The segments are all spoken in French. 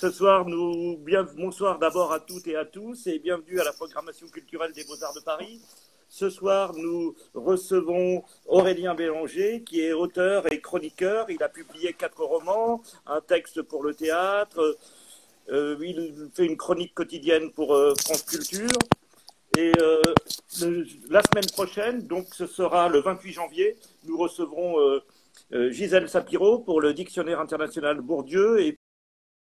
Ce soir, nous, bonsoir d'abord à toutes et à tous et bienvenue à la programmation culturelle des Beaux-Arts de Paris. Ce soir, nous recevons Aurélien Bélanger, qui est auteur et chroniqueur. Il a publié quatre romans, un texte pour le théâtre. Euh, il fait une chronique quotidienne pour euh, France Culture. Et euh, la semaine prochaine, donc ce sera le 28 janvier, nous recevrons Gisèle Sapiro pour le Dictionnaire international Bourdieu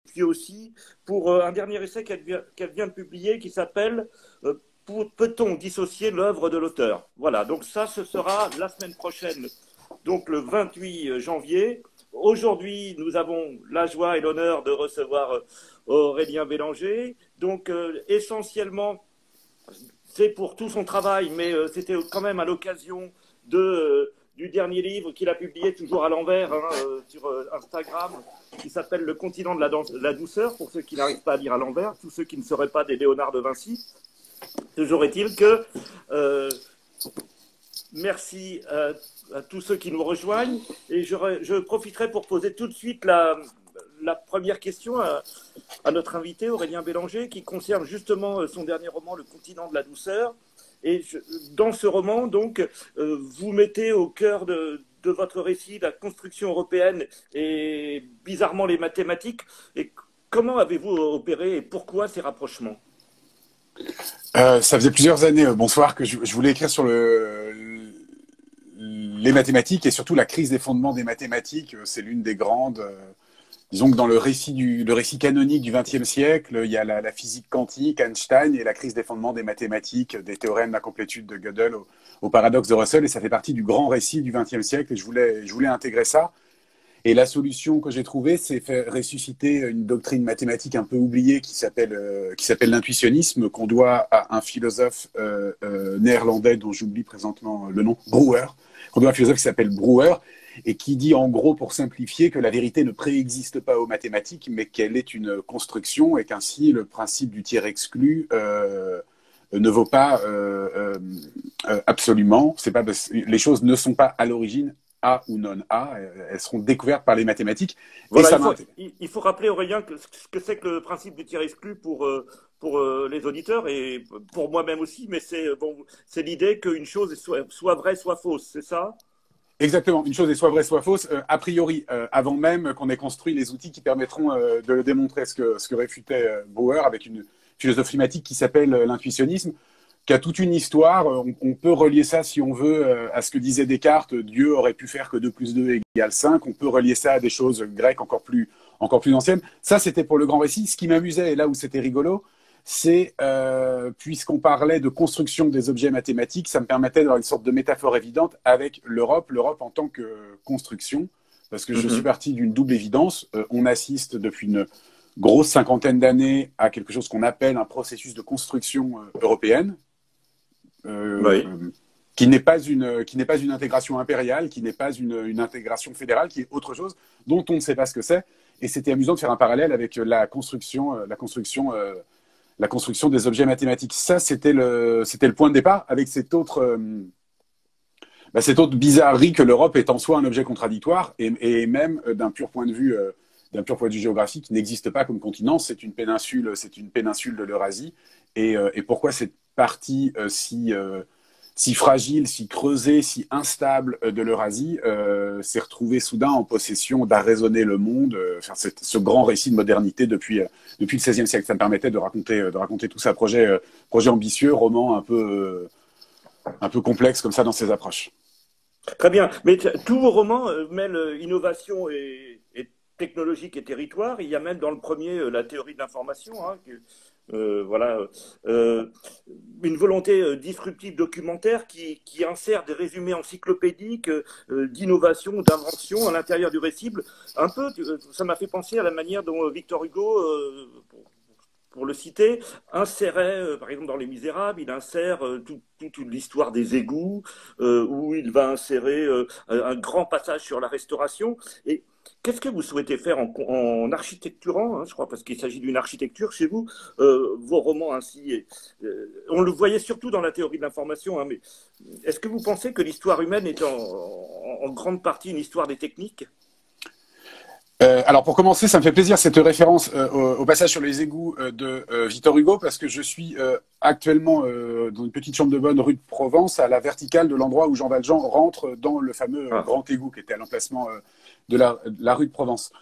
puis aussi pour un dernier essai qu'elle vient, vient, de publier qui s'appelle Peut-on dissocier l'œuvre de l'auteur? Voilà, donc ça, ce sera la semaine prochaine, donc le 28 janvier. Aujourd'hui, nous avons la joie et l'honneur de recevoir Aurélien Bélanger. Donc, essentiellement, c'est pour tout son travail, mais euh, c'était quand même à l'occasion de, euh, du dernier livre qu'il a publié toujours à l'envers hein, euh, sur Instagram, qui s'appelle Le continent de la, la, douceur, pour ceux qui n'arrivent pas à lire à l'envers, tous ceux qui ne seraient pas des Léonard de Vinci. Toujours est-il que merci à, à, tous ceux qui nous rejoignent et je, je profiterai pour poser tout de suite la, la première question à, notre invité Aurélien Bélanger, qui concerne justement euh, son dernier roman, Le continent de la douceur. Et dans ce roman, donc, euh, vous mettez au cœur de, votre récit la construction européenne et bizarrement les mathématiques. Et comment avez-vous opéré et pourquoi ces rapprochements? Euh, Ça faisait plusieurs années, bonsoir, que je, voulais écrire sur le, les mathématiques et surtout la crise des fondements des mathématiques. C'est l'une des grandes disons que dans le récit, du, récit canonique du XXe siècle, il y a la, la, physique quantique, Einstein, et la crise des fondements des mathématiques, des théorèmes d'incomplétude de Gödel au, paradoxe de Russell, et ça fait partie du grand récit du XXe siècle, et je voulais, je voulais intégrer ça. Et la solution que j'ai trouvée, c'est faire ressusciter une doctrine mathématique un peu oubliée qui s'appelle euh, l'intuitionnisme, qu'on doit à un philosophe euh, euh, néerlandais dont j'oublie présentement le nom, Brouwer, qu'on doit à un philosophe qui s'appelle Brouwer, et qui dit en gros, pour simplifier, que la vérité ne préexiste pas aux mathématiques, mais qu'elle est une construction et qu'ainsi le principe du tiers exclu euh, ne vaut pas euh, euh, absolument. C'est pas les choses ne sont pas à l'origine a ou non A, elles seront découvertes par les mathématiques. Voilà, il, faut, il, faut, rappeler, Aurélien, que, ce que c'est que le principe du tiers exclu pour, pour les auditeurs et pour moi-même aussi, mais c'est bon, l'idée qu'une chose soit, soit vraie, soit fausse, c'est ça? Exactement. Une chose est soit vraie, soit fausse. Euh, a priori, euh, avant même qu'on ait construit les outils qui permettront euh, de démontrer ce que, ce que réfutait Bauer avec une philosophie climatique qui s'appelle l'intuitionnisme, qui a toute une histoire. On, peut relier ça, si on veut, à ce que disait Descartes. Dieu aurait pu faire que 2 plus 2 égale 5. On peut relier ça à des choses grecques encore plus, encore plus anciennes. Ça, c'était pour le grand récit. Ce qui m'amusait, et là où c'était rigolo, c'est, euh, puisqu'on parlait de construction des objets mathématiques, ça me permettait d'avoir une sorte de métaphore évidente avec l'Europe, l'Europe en tant que construction, parce que je mhm. suis parti d'une double évidence. Euh, on assiste depuis une grosse cinquantaine d'années à quelque chose qu'on appelle un processus de construction euh, européenne, qui n'est pas une qui n'est pas une intégration impériale, qui n'est pas une, une, intégration fédérale, qui est autre chose dont on ne sait pas ce que c'est. Et c'était amusant de faire un parallèle avec la construction, la construction la construction des objets mathématiques. Ça, c'était le, c'était le point de départ avec cette autre, euh, bah, cette autre bizarrerie que l'Europe est en soi un objet contradictoire et, même euh, d'un pur point de vue, euh, d'un pur point de vue géographique, n'existe pas comme continent. C'est une péninsule, c'est une péninsule de l'Eurasie. Et, et, pourquoi cette partie si si fragile, si creusé, si instable euh, de l'Eurasie euh, s'est retrouvé soudain en possession d'arraisonner le monde, euh, faire ce grand récit de modernité depuis, depuis le XVIe siècle. Ça me permettait de raconter, de raconter tout ça. Projet, projet ambitieux, roman un peu, un peu complexe comme ça dans ses approches. Très bien. Mais tous vos romans mêlent innovation et, technologique et territoire. Il y a même dans le premier la théorie de l'information, hein, euh, voilà, euh, une volonté euh, disruptive documentaire qui, qui, insère des résumés encyclopédiques d'innovation, d'invention à l'intérieur du récit. Un peu, ça m'a fait penser à la manière dont Victor Hugo, pour, le citer, insérait, par exemple dans Les Misérables, il insère toute l'histoire des égouts, où il va insérer un grand passage sur la restauration. Et Qu'est-ce que vous souhaitez faire en, architecturant, hein, je crois, parce qu'il s'agit d'une architecture chez vous, euh, vos romans ainsi euh, On le voyait surtout dans la théorie de l'information, hein, mais est-ce que vous pensez que l'histoire humaine est en, grande partie une histoire des techniques? Euh, alors pour commencer, ça me fait plaisir cette référence euh, au, passage sur les égouts euh, de Victor Hugo parce que je suis actuellement dans une petite chambre de bonne rue de Provence à la verticale de l'endroit où Jean Valjean rentre dans le fameux ah. grand égout qui était à l'emplacement de la, la, rue de Provence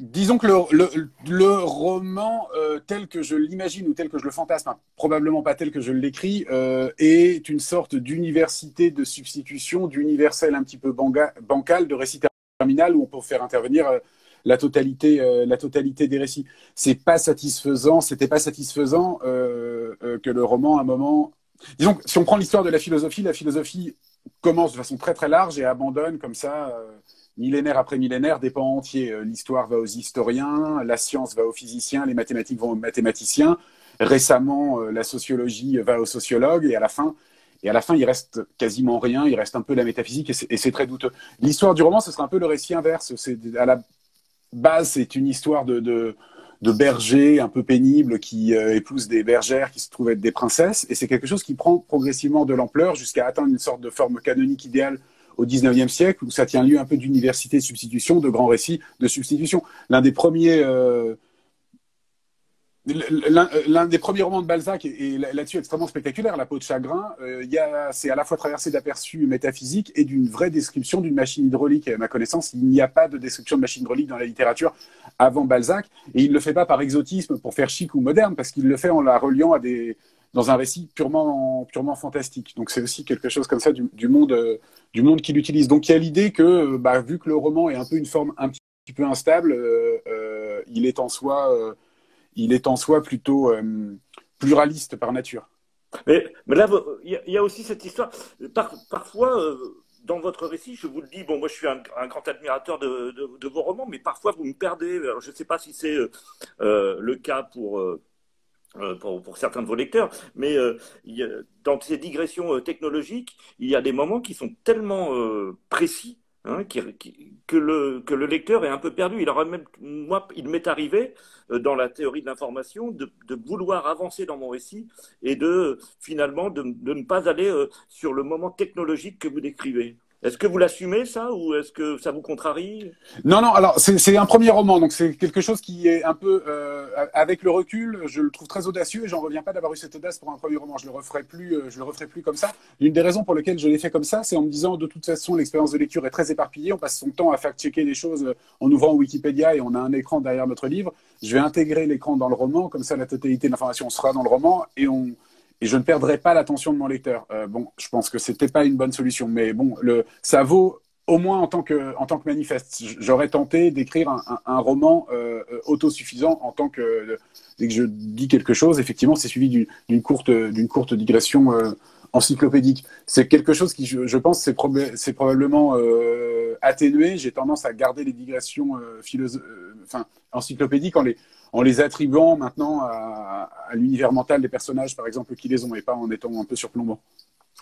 disons que le, roman euh, tel que je l'imagine ou tel que je le fantasme, hein, probablement pas tel que je l'écris, euh, est une sorte d'université de substitution, d'universel un petit peu bancal, de récit terminal où on peut faire intervenir euh, la totalité, la totalité des récits. C'est pas satisfaisant, c'était pas satisfaisant que le roman, à un moment, disons que si on prend l'histoire de la philosophie, la philosophie commence de façon très très large et abandonne comme ça millénaire après millénaire, des pans entiers. Euh, l'histoire va aux historiens, la science va aux physiciens, les mathématiques vont aux mathématiciens. Récemment, euh, la sociologie va aux sociologues et à la fin, et à la fin, il reste quasiment rien. Il reste un peu la métaphysique et c'est très douteux. L'histoire du roman, ce sera un peu le récit inverse. À la base, c'est une histoire de, de, de bergers un peu pénibles qui euh, épousent des bergères qui se trouvent être des princesses. Et c'est quelque chose qui prend progressivement de l'ampleur jusqu'à atteindre une sorte de forme canonique idéale au XIXe siècle, où ça tient lieu un peu d'université de substitution, de grands récits de substitution. L'un des premiers... Euh, premiers romans de Balzac est, là-dessus extrêmement spectaculaire, La peau de chagrin. Euh, c'est à la fois traversé d'aperçus métaphysiques et d'une vraie description d'une machine hydraulique. À ma connaissance, il n'y a pas de description de machine hydraulique dans la littérature avant Balzac, et il ne le fait pas par exotisme pour faire chic ou moderne, parce qu'il le fait en la reliant à des, dans un récit purement, fantastique. Donc c'est aussi quelque chose comme ça du, monde, euh, du monde qu'il utilise. Donc il y a l'idée que, euh, bah, vu que le roman est un peu une forme un petit peu instable, euh, il est en soi, il est en soi plutôt pluraliste par nature. Mais, là, il y, a aussi cette histoire. parfois, dans votre récit, je vous le dis, bon, moi je suis un, grand admirateur de, vos romans, mais parfois vous me perdez. je ne sais pas si c'est le cas pour euh, pour, pour, certains de vos lecteurs, mais euh, dans ces digressions euh, technologiques, il y a des moments qui sont tellement précis hein, que, le, que le lecteur est un peu perdu. Il même, moi, il m'est arrivé dans la théorie de l'information de, vouloir avancer dans mon récit et de finalement de ne pas aller sur le moment technologique que vous décrivez. Est-ce que vous l'assumez ça ou est-ce que ça vous contrarie? Non, non. Alors c'est un premier roman, donc c'est quelque chose qui est un peu euh, avec le recul, je le trouve très audacieux et j'en reviens pas d'avoir eu cette audace pour un premier roman. Je le referai plus, euh, je le referai plus comme ça. Une des raisons pour lesquelles je l'ai fait comme ça, c'est en me disant de toute façon l'expérience de lecture est très éparpillée. On passe son temps à faire checker les choses euh, en ouvrant Wikipédia et on a un écran derrière notre livre. Je vais intégrer l'écran dans le roman, comme ça la totalité de l'information sera dans le roman et on et je ne perdrai pas l'attention de mon lecteur. Euh, bon, je pense que c'était pas une bonne solution, mais bon, ça vaut au moins en tant que, manifeste. J'aurais tenté d'écrire un, roman euh, autosuffisant en tant que, dès que je dis quelque chose, effectivement, c'est suivi d'une courte, courte digression euh, encyclopédique. C'est quelque chose qui, je, pense, c'est probablement euh, atténué. J'ai tendance à garder les digressions euh, enfin, encyclopédiques en les, attribuant maintenant à, l'univers mental des personnages, par exemple, qui les ont, et pas en étant un peu surplombant.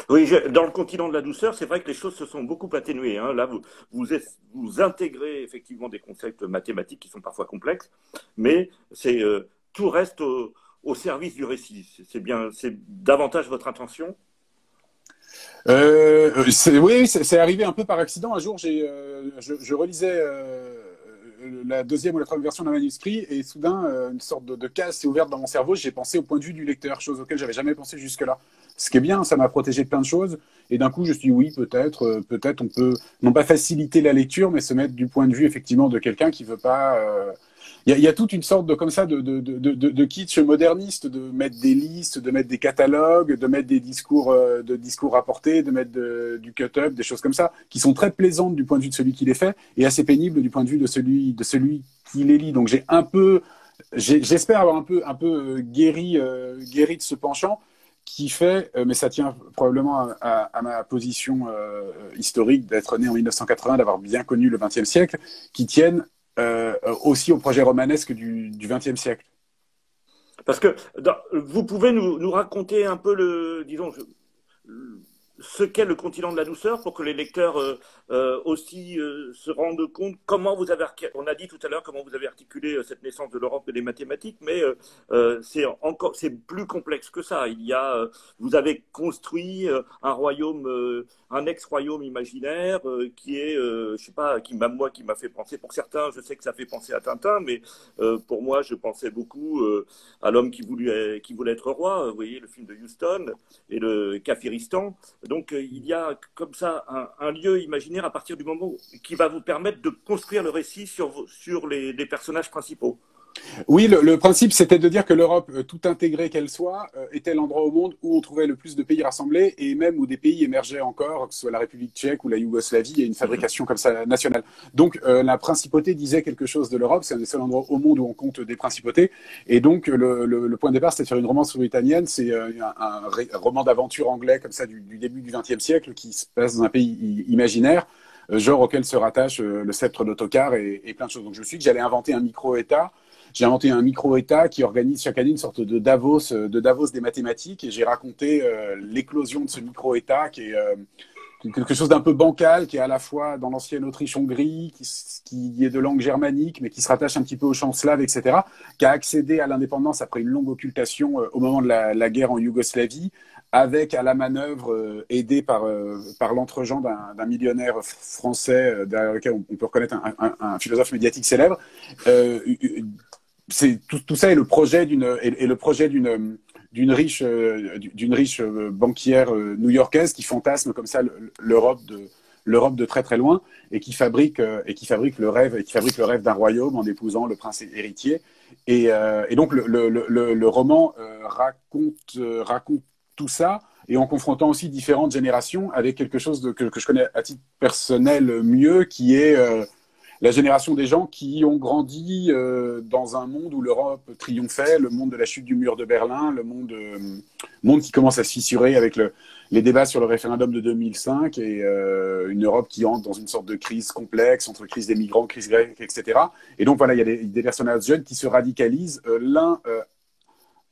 Oui, dans le continent de la douceur, c'est vrai que les choses se sont beaucoup atténuées. Hein. Là, vous, vous, intégrez effectivement des concepts mathématiques qui sont parfois complexes, mais euh, tout reste au, service du récit. C'est bien, c'est davantage votre intention. Euh, oui, c'est arrivé un peu par accident. Un jour, euh, je, relisais la deuxième ou la troisième version d'un manuscrit et soudain, euh, une sorte de, case s'est ouverte dans mon cerveau. J'ai pensé au point de vue du lecteur, chose auquel j'avais jamais pensé jusque-là. Ce qui est bien, ça m'a protégé de plein de choses. Et d'un coup, je me suis dit, oui, peut-être, euh, peut-être on peut non pas faciliter la lecture, mais se mettre du point de vue effectivement de quelqu'un qui veut pas euh, il y, a toute une sorte de comme ça de, de, de, kitsch moderniste, de mettre des listes, de mettre des catalogues, de mettre des discours, euh, de discours rapportés, de mettre du cut-up, des choses comme ça, qui sont très plaisantes du point de vue de celui qui les fait et assez pénibles du point de vue de celui, de celui qui les lit. Donc j'ai un peu, j'espère avoir un peu, un peu euh, guéri, euh, guéri de ce penchant qui fait, mais ça tient probablement à, ma position historique d'être né en 1980, d'avoir bien connu le XXe siècle, qui tiennent aussi au projet romanesque du XXe siècle. Parce que vous pouvez nous, raconter un peu le, disons, ce qu'est le continent de la douceur pour que les lecteurs euh, euh, aussi euh, se rendent compte comment vous avez on a dit tout à l'heure comment vous avez articulé cette naissance de l'Europe et des mathématiques mais c'est encore c'est plus complexe que ça. Il y a vous avez construit un royaume un ex-royaume imaginaire qui est je sais pas qui m'a moi qui m'a fait penser pour certains je sais que ça fait penser à Tintin mais pour moi je pensais beaucoup à l'homme qui voulait qui voulait être roi. Vous voyez le film de Houston et le Kafiristan donc euh, il y a comme ça un, lieu imaginaire à partir du moment qui va vous permettre de construire le récit sur, sur les personnages principaux. Oui, le, principe, c'était de dire que l'Europe, euh, tout intégrée qu'elle soit, euh, était l'endroit au monde où on trouvait le plus de pays rassemblés et même où des pays émergeaient encore, que ce soit la République tchèque ou la Yougoslavie, il y a une fabrication comme ça nationale. Donc, euh, la principauté disait quelque chose de l'Europe. C'est un des seuls endroits au monde où on compte des principautés. Et donc, le, point de départ, c'était de faire une romance britannienne. C'est un, roman d'aventure anglais comme ça du, début du XXe siècle qui se passe dans un pays imaginaire genre auquel se rattache le sceptre d'autocar et, et, plein de choses. Donc je me suis dit que j'allais inventer un micro-État j'ai inventé un micro-État qui organise chaque année une sorte de Davos, euh, de Davos des mathématiques, et j'ai raconté euh, l'éclosion de ce micro-État qui est euh, quelque chose d'un peu bancal, qui est à la fois dans l'ancienne Autriche-Hongrie, qui, est de langue germanique, mais qui se rattache un petit peu au champ slave, etc., qui a accédé à l'indépendance après une longue occultation au moment de la, guerre en Yougoslavie, avec à la manœuvre, aidé par, par l'entregent d'un millionnaire français, derrière lequel on, peut reconnaître un, philosophe médiatique célèbre, c'est tout, ça est le projet d'une est, le projet d'une d'une riche d'une riche banquière new-yorkaise qui fantasme comme ça l'Europe de l'Europe de très très loin et qui fabrique et qui fabrique le rêve et qui fabrique le rêve d'un royaume en épousant le prince héritier. Et, et donc le, le, le, roman raconte raconte tout ça et en confrontant aussi différentes générations avec quelque chose de, que je connais à titre personnel mieux qui est la génération des gens qui ont grandi euh, dans un monde où l'Europe triomphait, le monde de la chute du mur de Berlin, le monde, euh, monde qui commence à se fissurer avec le, les débats sur le référendum de 2005 et euh, une Europe qui entre dans une sorte de crise complexe entre crise des migrants, crise grecque, etc. Et donc voilà, il y a des, des personnages jeunes qui se radicalisent, l'un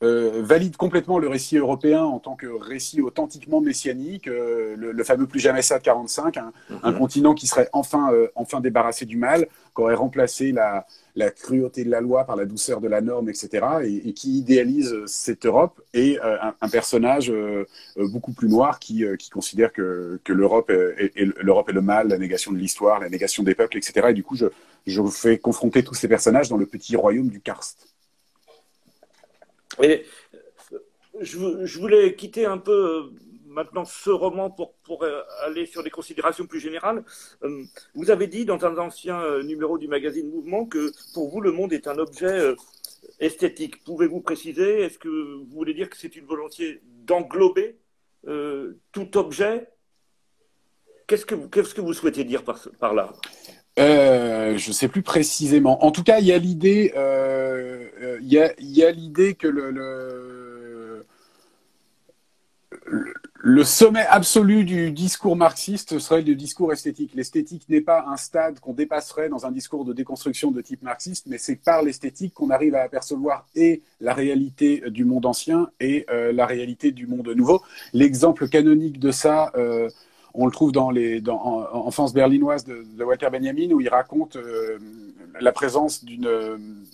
euh, valide complètement le récit européen en tant que récit authentiquement messianique, euh, le, fameux plus jamais ça de 45, un, mhm. continent qui serait enfin, euh, enfin débarrassé du mal, qui aurait remplacé la, la, cruauté de la loi par la douceur de la norme, etc., et, qui idéalise cette Europe, et un, personnage beaucoup plus noir qui, qui considère que, que l'Europe est, est, est, le mal, la négation de l'histoire, la négation des peuples, etc. Et du coup, je, je vous fais confronter tous ces personnages dans le petit royaume du Karst. Et euh, je, voulais quitter un peu euh, maintenant ce roman pour, euh, aller sur des considérations plus générales. Vous avez dit dans un ancien numéro du magazine Mouvement que pour vous, le monde est un objet esthétique. Pouvez-vous préciser Est-ce que vous voulez dire que c'est une volonté d'englober tout objet? Qu'est-ce que, vous souhaitez dire par là? Euh, je ne sais plus précisément. En tout cas, il y a l'idée, euh, euh, y a, l'idée que le, sommet absolu du discours marxiste serait le discours esthétique. L'esthétique n'est pas un stade qu'on dépasserait dans un discours de déconstruction de type marxiste, mais c'est par l'esthétique qu'on arrive à apercevoir et la réalité du monde ancien et la réalité du monde nouveau. L'exemple canonique de ça on le trouve dans les berlinoise de, Walter Benjamin où il raconte euh, la présence d'une,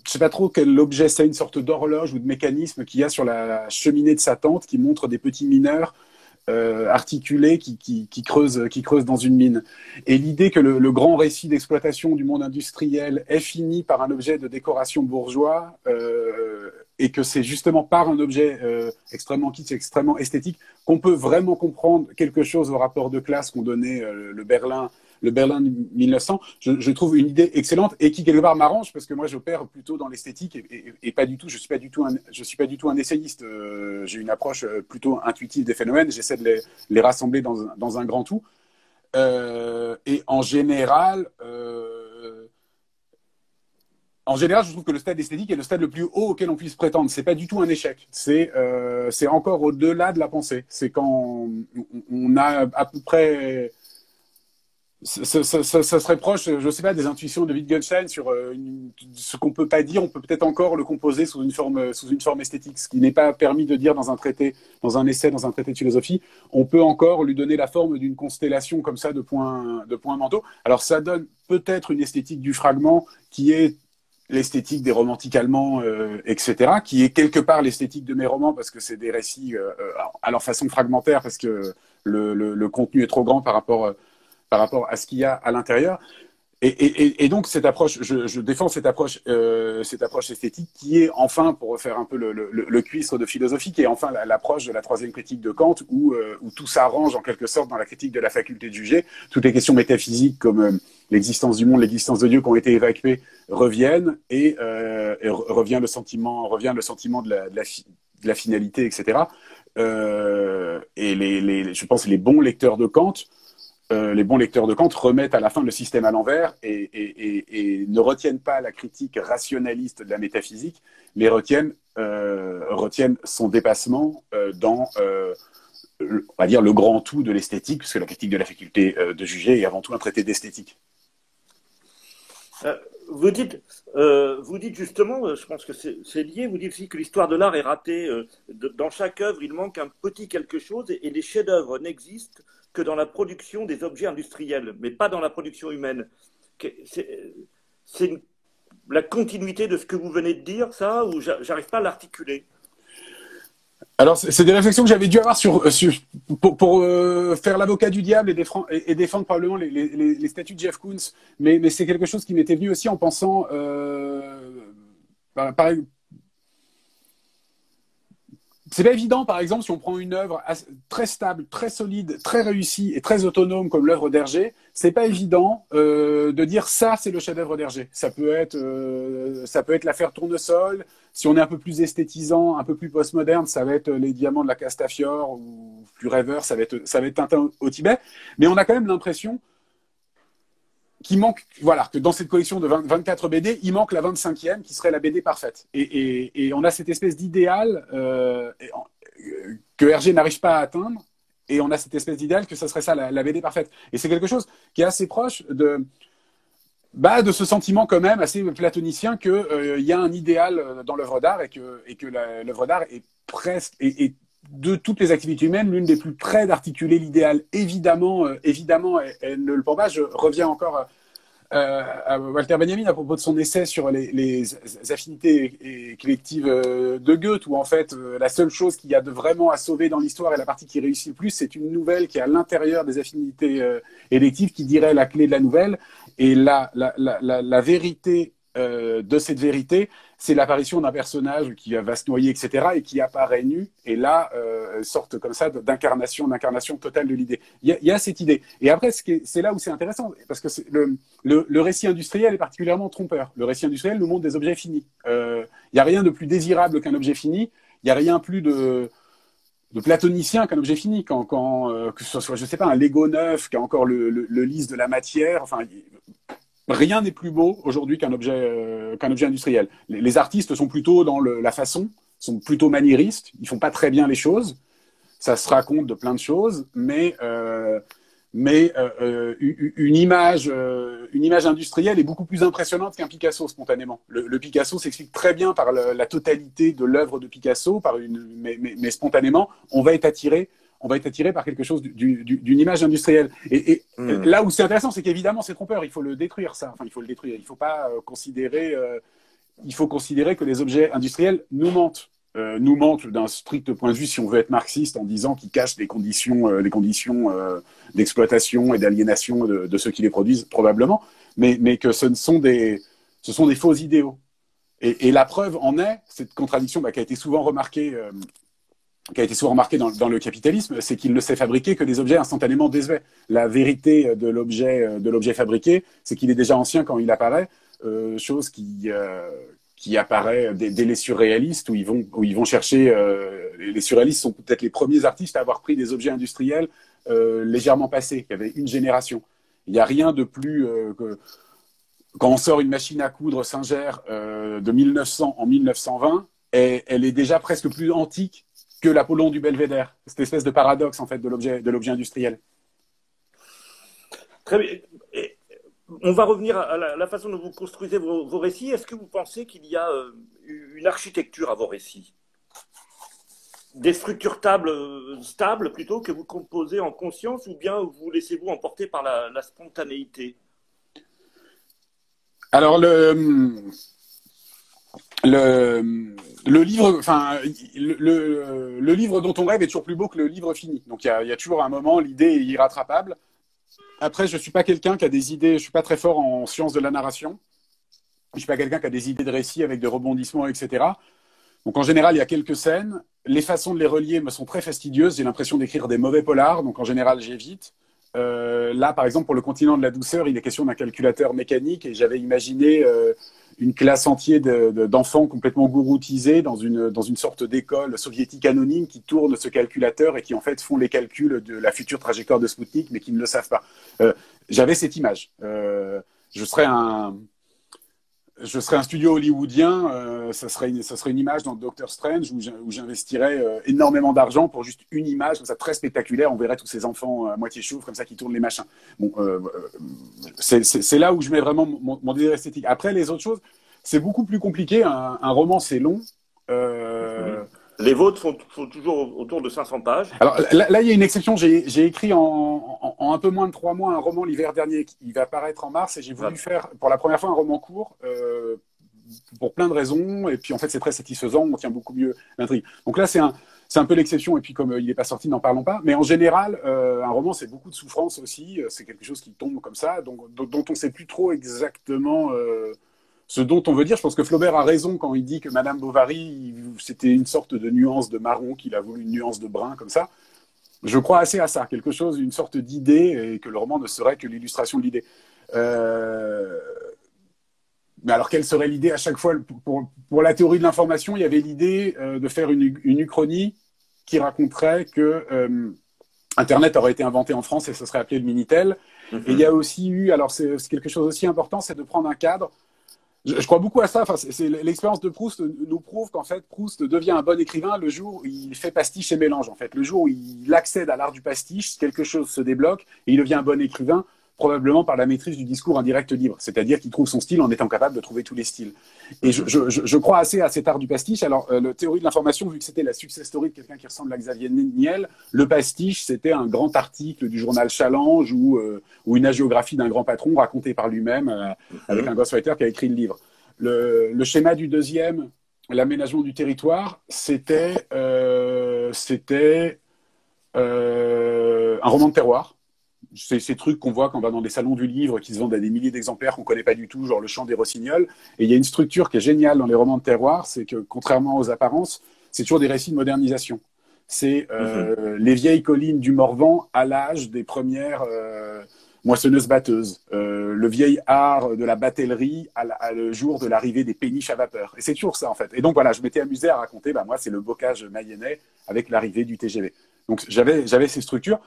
je sais pas trop quel objet c'est, une sorte d'horloge ou de mécanisme qu'il y a sur la cheminée de sa tente qui montre des petits mineurs euh, articulés qui, qui, creusent, qui creusent dans une mine. Et l'idée que le, grand récit d'exploitation du monde industriel est fini par un objet de décoration bourgeois euh, et que c'est justement par un objet euh, extrêmement kitsch, extrêmement esthétique, qu'on peut vraiment comprendre quelque chose au rapport de classe qu'ont donné euh, le Berlin le Berlin 1900, je, trouve une idée excellente et qui quelque part m'arrange parce que moi j'opère plutôt dans l'esthétique et, pas du tout, je suis suis pas du tout un essayiste. Euh, j'ai une approche plutôt intuitive des phénomènes. J'essaie de les, rassembler dans un, grand tout. et en général, en général, je trouve que le stade esthétique est le stade le plus haut auquel on puisse prétendre. C'est pas du tout un échec. C'est euh, encore au-delà de la pensée. C'est quand on, a à peu près ça, serait proche, je sais pas, des intuitions de Wittgenstein sur euh, ce qu'on peut pas dire. On peut peut-être encore le composer sous une forme, sous une forme esthétique, ce qui n'est pas permis de dire dans un traité, dans un essai, dans un traité de philosophie. On peut encore lui donner la forme d'une constellation comme ça de points, de points mentaux. Alors ça donne peut-être une esthétique du fragment qui est l'esthétique des romantiques allemands, euh, etc., qui est quelque part l'esthétique de mes romans parce que c'est des récits euh, à leur façon fragmentaire parce que le, le, contenu est trop grand par rapport par rapport à ce qu'il y a à l'intérieur. Et, donc cette approche, je, défends cette approche, euh, cette approche esthétique qui est enfin, pour faire un peu le, le, cuistre de philosophie, qui est enfin l'approche de la troisième critique de Kant, où, euh, où tout s'arrange en quelque sorte dans la critique de la faculté de juger. Toutes les questions métaphysiques comme euh, l'existence du monde, l'existence de Dieu qui ont été évacuées reviennent et, revient le sentiment, revient le sentiment de la, finalité, etc. et les, je pense les bons lecteurs de Kant euh, les bons lecteurs de Kant remettent à la fin le système à l'envers et, ne retiennent pas la critique rationaliste de la métaphysique, mais retiennent, euh, retiennent son dépassement euh, dans, on va dire, le grand tout de l'esthétique, puisque la critique de la faculté de juger est avant tout un traité d'esthétique. Vous dites, vous dites justement, je pense que c'est lié, vous dites aussi que l'histoire de l'art est ratée. dans chaque œuvre, il manque un petit quelque chose et, les chefs-d'œuvre n'existent que dans la production des objets industriels, mais pas dans la production humaine. C'est la continuité de ce que vous venez de dire, ça, ou j'arrive pas à l'articuler? Alors, c'est des réflexions que j'avais dû avoir sur, pour, euh, faire l'avocat du diable et défendre, probablement les, statuts de Jeff Koons, mais, c'est quelque chose qui m'était venu aussi en pensant, euh, pareil, c'est pas évident, par exemple, si on prend une œuvre très stable, très solide, très réussie et très autonome comme l'œuvre d'Hergé, c'est pas évident euh, de dire ça, c'est le chef-d'œuvre d'Hergé. Ça peut être, euh, ça peut être l'affaire Tournesol. Si on est un peu plus esthétisant, un peu plus postmoderne, ça va être les diamants de la Castafiore ou plus rêveur, ça va être, ça va être Tintin au Tibet. Mais on a quand même l'impression qui manque, voilà, que dans cette collection de 24 BD, il manque la 25e qui serait la BD parfaite. Et, on a cette espèce d'idéal euh, que Hergé n'arrive pas à atteindre, et on a cette espèce d'idéal que ce serait ça, la, BD parfaite. Et c'est quelque chose qui est assez proche de, bah, de ce sentiment quand même assez platonicien qu'il euh, y a un idéal dans l'œuvre d'art et que, et l'œuvre d'art est presque, de toutes les activités humaines, l'une des plus près d'articuler l'idéal. Évidemment, euh, évidemment, elle, ne le pense pas. Je reviens encore euh, à Walter Benjamin à propos de son essai sur les, affinités collectives euh, de Goethe, où en fait la seule chose qu'il y a de vraiment à sauver dans l'histoire et la partie qui réussit le plus, c'est une nouvelle qui est à l'intérieur des affinités électives, qui dirait la clé de la nouvelle. Et la, la, la, la vérité de cette vérité, c'est l'apparition d'un personnage qui va se noyer, etc., et qui apparaît nu, et là, euh, sorte comme ça d'incarnation, d'incarnation totale de l'idée. Il y, a cette idée. Et après, c'est là où c'est intéressant, parce que le, le, récit industriel est particulièrement trompeur. Le récit industriel nous montre des objets finis. Euh, il n'y a rien de plus désirable qu'un objet fini. Il n'y a rien plus de de platonicien qu'un objet fini, quand, euh, que ce soit, je sais pas, un Lego neuf qui a encore le, le, le lisse de la matière. Enfin, rien n'est plus beau aujourd'hui qu'un objet, euh, objet industriel. Les, artistes sont plutôt dans la façon, sont plutôt maniéristes, ils font pas très bien les choses. Ça se raconte de plein de choses, mais euh, mais euh, une image une image industrielle est beaucoup plus impressionnante qu'un Picasso spontanément. Le, Picasso s'explique très bien par la totalité de l'œuvre de Picasso, par une mais, mais, spontanément on va être attiré on va être attiré par quelque chose d'une image industrielle. Et, hmm. là où c'est intéressant, c'est qu'évidemment, c'est trompeur. Il faut le détruire, ça. Enfin, il faut le détruire. Il ne faut pas euh, considérer. Euh, il faut considérer que les objets industriels nous mentent. Euh, nous mentent d'un strict point de vue si on veut être marxiste en disant qu'ils cachent les conditions, les conditions d'exploitation et d'aliénation de, ceux qui les produisent probablement, mais, mais que ce sont des, ce sont des faux idéaux. Et, la preuve en est cette contradiction bah, qui a été souvent remarquée qui a été souvent remarqué dans, le capitalisme, c'est qu'il ne sait fabriquer que des objets instantanément désuets. La vérité de l'objet de l'objet fabriqué, c'est qu'il est déjà ancien quand il apparaît, euh, chose qui euh, qui apparaît dès, les surréalistes où ils vont où ils vont chercher. Euh, les surréalistes sont peut-être les premiers artistes à avoir pris des objets industriels euh, légèrement passés, qui avaient une génération. Il n'y a rien de plus euh, que quand on sort une machine à coudre Singer de 1900 en 1920, et, elle est déjà presque plus antique que l'Apollon du Belvédère. Cette espèce de paradoxe en fait de l'objet industriel. Très bien. on va revenir à la, façon dont vous construisez vos, récits. Est-ce que vous pensez qu'il y a euh, une architecture à vos récits? Des structures euh, stables plutôt que vous composez en conscience ou bien vous laissez-vous emporter par la, spontanéité? Alors, le, le, livre, enfin, le, livre dont on rêve est toujours plus beau que le livre fini. Donc, il y a, toujours un moment, l'idée est irrattrapable. Après, je suis pas quelqu'un qui a des idées, je suis pas très fort en sciences de la narration. Je suis pas quelqu'un qui a des idées de récit avec des rebondissements, etc. Donc, en général, il y a quelques scènes. Les façons de les relier me sont très fastidieuses. J'ai l'impression d'écrire des mauvais polars. Donc, en général, j'évite. Euh, là, par exemple, pour le continent de la douceur, il est question d'un calculateur mécanique et j'avais imaginé euh, une classe entière d'enfants complètement gouroutisés dans une, dans une sorte d'école soviétique anonyme qui tourne ce calculateur et qui en fait font les calculs de la future trajectoire de Sputnik mais qui ne le savent pas. Euh, j'avais cette image. je serais un, je serais un studio hollywoodien, euh, ça, serait une, ça serait une image dans Doctor Strange où j'investirais euh, énormément d'argent pour juste une image comme ça très spectaculaire. On verrait tous ces enfants à moitié chauves comme ça qui tournent les machins. Bon, euh, c'est là où je mets vraiment mon, mon, désir esthétique. Après, les autres choses, c'est beaucoup plus compliqué. Un, un roman, c'est long. Les vôtres font, toujours autour de 500 pages. Alors là, il y a une exception. J'ai écrit en, un peu moins de trois mois un roman l'hiver dernier qui va paraître en mars et j'ai voulu faire pour la première fois un roman court euh, pour plein de raisons. Et puis en fait, c'est très satisfaisant. On tient beaucoup mieux l'intrigue. Donc là, c'est un, c'est un peu l'exception. Et puis comme euh, il n'est pas sorti, n'en parlons pas. Mais en général, euh, un roman, c'est beaucoup de souffrance aussi. C'est quelque chose qui tombe comme ça, donc, dont on ne sait plus trop exactement ce dont on veut dire. Je pense que Flaubert a raison quand il dit que Madame Bovary, c'était une sorte de nuance de marron, qu'il a voulu une nuance de brun comme ça. Je crois assez à ça, quelque chose, une sorte d'idée, et que le roman ne serait que l'illustration de l'idée. Euh, mais alors, quelle serait l'idée à chaque fois? Pour, la théorie de l'information, il y avait l'idée euh, de faire une, uchronie qui raconterait que euh, Internet aurait été inventé en France et ce serait appelé le Minitel. Mm-hmm. Et il y a aussi eu, alors c'est quelque chose aussi important, c'est de prendre un cadre je, crois beaucoup à ça. Enfin, c'est l'expérience de Proust nous prouve qu'en fait Proust devient un bon écrivain le jour où il fait pastiche et mélange. En fait, le jour où il accède à l'art du pastiche, quelque chose se débloque et il devient un bon écrivain probablement par la maîtrise du discours indirect libre, c'est-à-dire qu'il trouve son style en étant capable de trouver tous les styles. Et je, crois assez à cet art du pastiche. Alors, euh, la théorie de l'information, vu que c'était la success story de quelqu'un qui ressemble à Xavier Niel, le pastiche, c'était un grand article du journal Challenge ou, euh, ou une agiographie d'un grand patron raconté par lui-même euh, avec un ghostwriter qui a écrit le livre. Le, schéma du deuxième, l'aménagement du territoire, c'était c'était un roman de terroir c'est ces trucs qu'on voit quand on va dans des salons du livre qui se vendent à des milliers d'exemplaires qu'on connaît pas du tout, genre le chant des rossignols. Et il y a une structure qui est géniale dans les romans de terroir, c'est que contrairement aux apparences, c'est toujours des récits de modernisation. C'est euh, mhm. les vieilles collines du Morvan à l'âge des premières euh, moissonneuses-batteuses, euh, le vieil art de la batellerie à, le jour de l'arrivée des péniches à vapeur. Et c'est toujours ça en fait. Et donc voilà, je m'étais amusé à raconter, bah, moi c'est le bocage mayennais avec l'arrivée du TGV. Donc j'avais j'avais ces structures.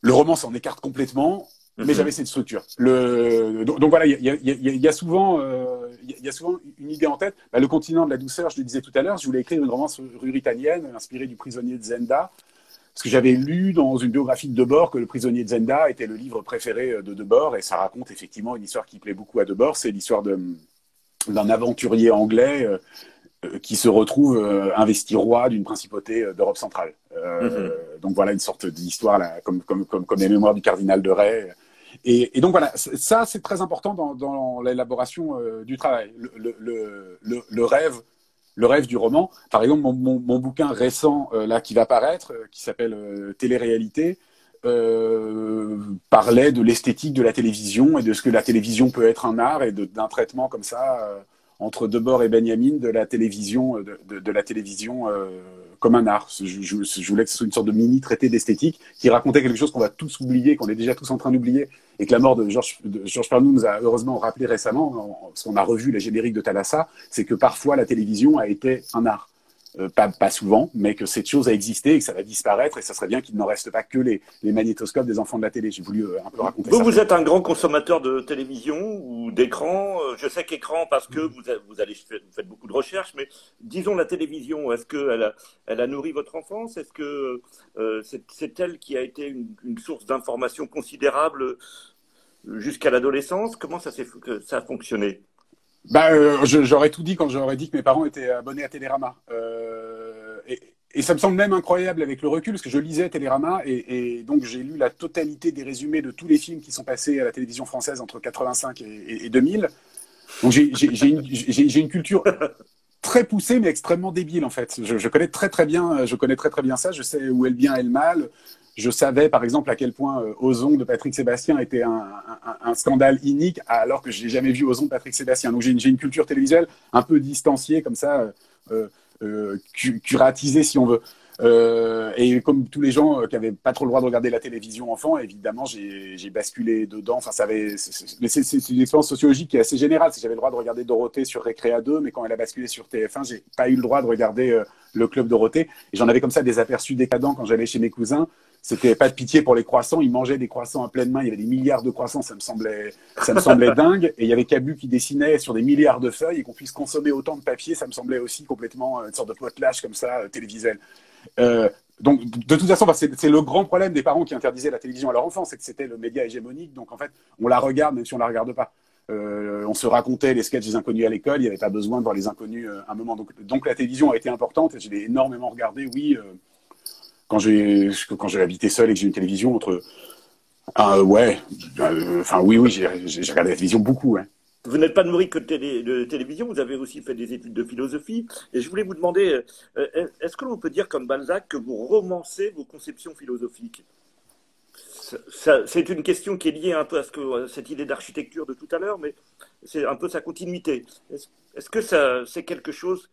Le roman s'en écarte complètement, mais mhm. j'avais cette structure. Le, donc, voilà, il y, a, souvent, il y a souvent une idée en tête. Bah, le continent de la douceur, je le disais tout à l'heure, je voulais écrire une romance ruritanienne inspirée du prisonnier de Zenda. Parce que j'avais lu dans une biographie de Debord que Le prisonnier de Zenda était le livre préféré de Debord, et ça raconte effectivement une histoire qui plaît beaucoup à Debord. C'est l'histoire d'un aventurier anglais euh, euh, qui se retrouve euh, investi roi d'une principauté euh, d'Europe centrale. Mhm. Donc voilà une sorte d'histoire comme, comme, comme, comme, les mémoires du cardinal de Ray. Et, et donc voilà, ça c'est très important dans, dans l'élaboration du travail. Le, le, le, le, rêve, le rêve du roman. Par exemple, mon, mon, mon bouquin récent là qui va paraître, qui s'appelle Télé-réalité, parlait de l'esthétique de la télévision et de ce que la télévision peut être un art et d'un traitement comme ça entre Debord et Benjamin de la télévision, de, de, de la télévision euh, comme un art. Je, je, je, voulais que ce soit une sorte de mini traité d'esthétique qui racontait quelque chose qu'on va tous oublier, qu'on est déjà tous en train d'oublier, et que la mort de Georges George Pernou nous a heureusement rappelé récemment, parce qu'on a revu les génériques de Thalassa, c'est que parfois la télévision a été un art. Euh, pas, pas, souvent, mais que cette chose a existé et que ça va disparaître et ça serait bien qu'il n'en reste pas que les, les, magnétoscopes des enfants de la télé. J'ai voulu euh, un peu raconter vous, ça. Vous êtes un grand consommateur de télévision ou d'écran. Euh, je sais qu'écran parce que vous, vous, allez, vous faites beaucoup de recherches, mais disons la télévision, est-ce qu'elle a, elle a nourri votre enfance? Est-ce que c'est elle qui a été une, une source d'information considérable jusqu'à l'adolescence? Comment ça, ça a fonctionné? Bah, J'aurais tout dit quand j'aurais dit que mes parents étaient abonnés à Télérama. Et, ça me semble même incroyable avec le recul, parce que je lisais Télérama, et, donc j'ai lu la totalité des résumés de tous les films qui sont passés à la télévision française entre 85 et, et 2000. Donc j'ai une, culture très poussée, mais extrêmement débile en fait. Je, connais très très bien, je connais très très bien ça. Je sais où est le bien et le mal. Je savais par exemple à quel point euh, Ozon de Patrick Sébastien était un, scandale inique, alors que je n'ai jamais vu Ozon de Patrick Sébastien. Donc j'ai une, une, culture télévisuelle un peu distanciée comme ça. Euh, euh, curatisé si on veut. Euh, et comme tous les gens euh, qui avaient pas trop le droit de regarder la télévision enfant, évidemment, j'ai basculé dedans. Enfin, ça avait, c'est une expérience sociologique qui est assez générale. Si j'avais le droit de regarder Dorothée sur Récréa 2, mais quand elle a basculé sur TF1, j'ai pas eu le droit de regarder le club Dorothée. Et j'en avais comme ça des aperçus décadents quand j'allais chez mes cousins. C'était pas de pitié pour les croissants. Ils mangeaient des croissants à pleine main. Il y avait des milliards de croissants. Ça me semblait, ça me semblait dingue. Et il y avait Cabu qui dessinait sur des milliards de feuilles et qu'on puisse consommer autant de papier. Ça me semblait aussi complètement une sorte de potelage comme ça, euh, télévisuel. Euh, donc, de toute façon, c'est le grand problème des parents qui interdisaient la télévision à leur enfant, c'est que c'était le média hégémonique. Donc, en fait, on la regarde même si on la regarde pas. Euh, on se racontait les sketchs des inconnus à l'école, il n'y avait pas besoin de voir les inconnus un moment. Donc, la télévision a été importante et j'ai énormément regardé, oui, quand j'ai quand j'ai habité seul et que j'ai une télévision entre ah, ouais euh, enfin oui oui j'ai regardé la télévision beaucoup ouais. Vous n'êtes pas nourri que de, de, télévision, vous avez aussi fait des études de philosophie. Et je voulais vous demander, euh, est-ce que l'on peut dire comme Balzac que vous romancez vos conceptions philosophiques? C'est une question qui est liée un peu à, ce cette idée d'architecture de tout à l'heure, mais c'est un peu sa continuité. Est-ce que c'est quelque chose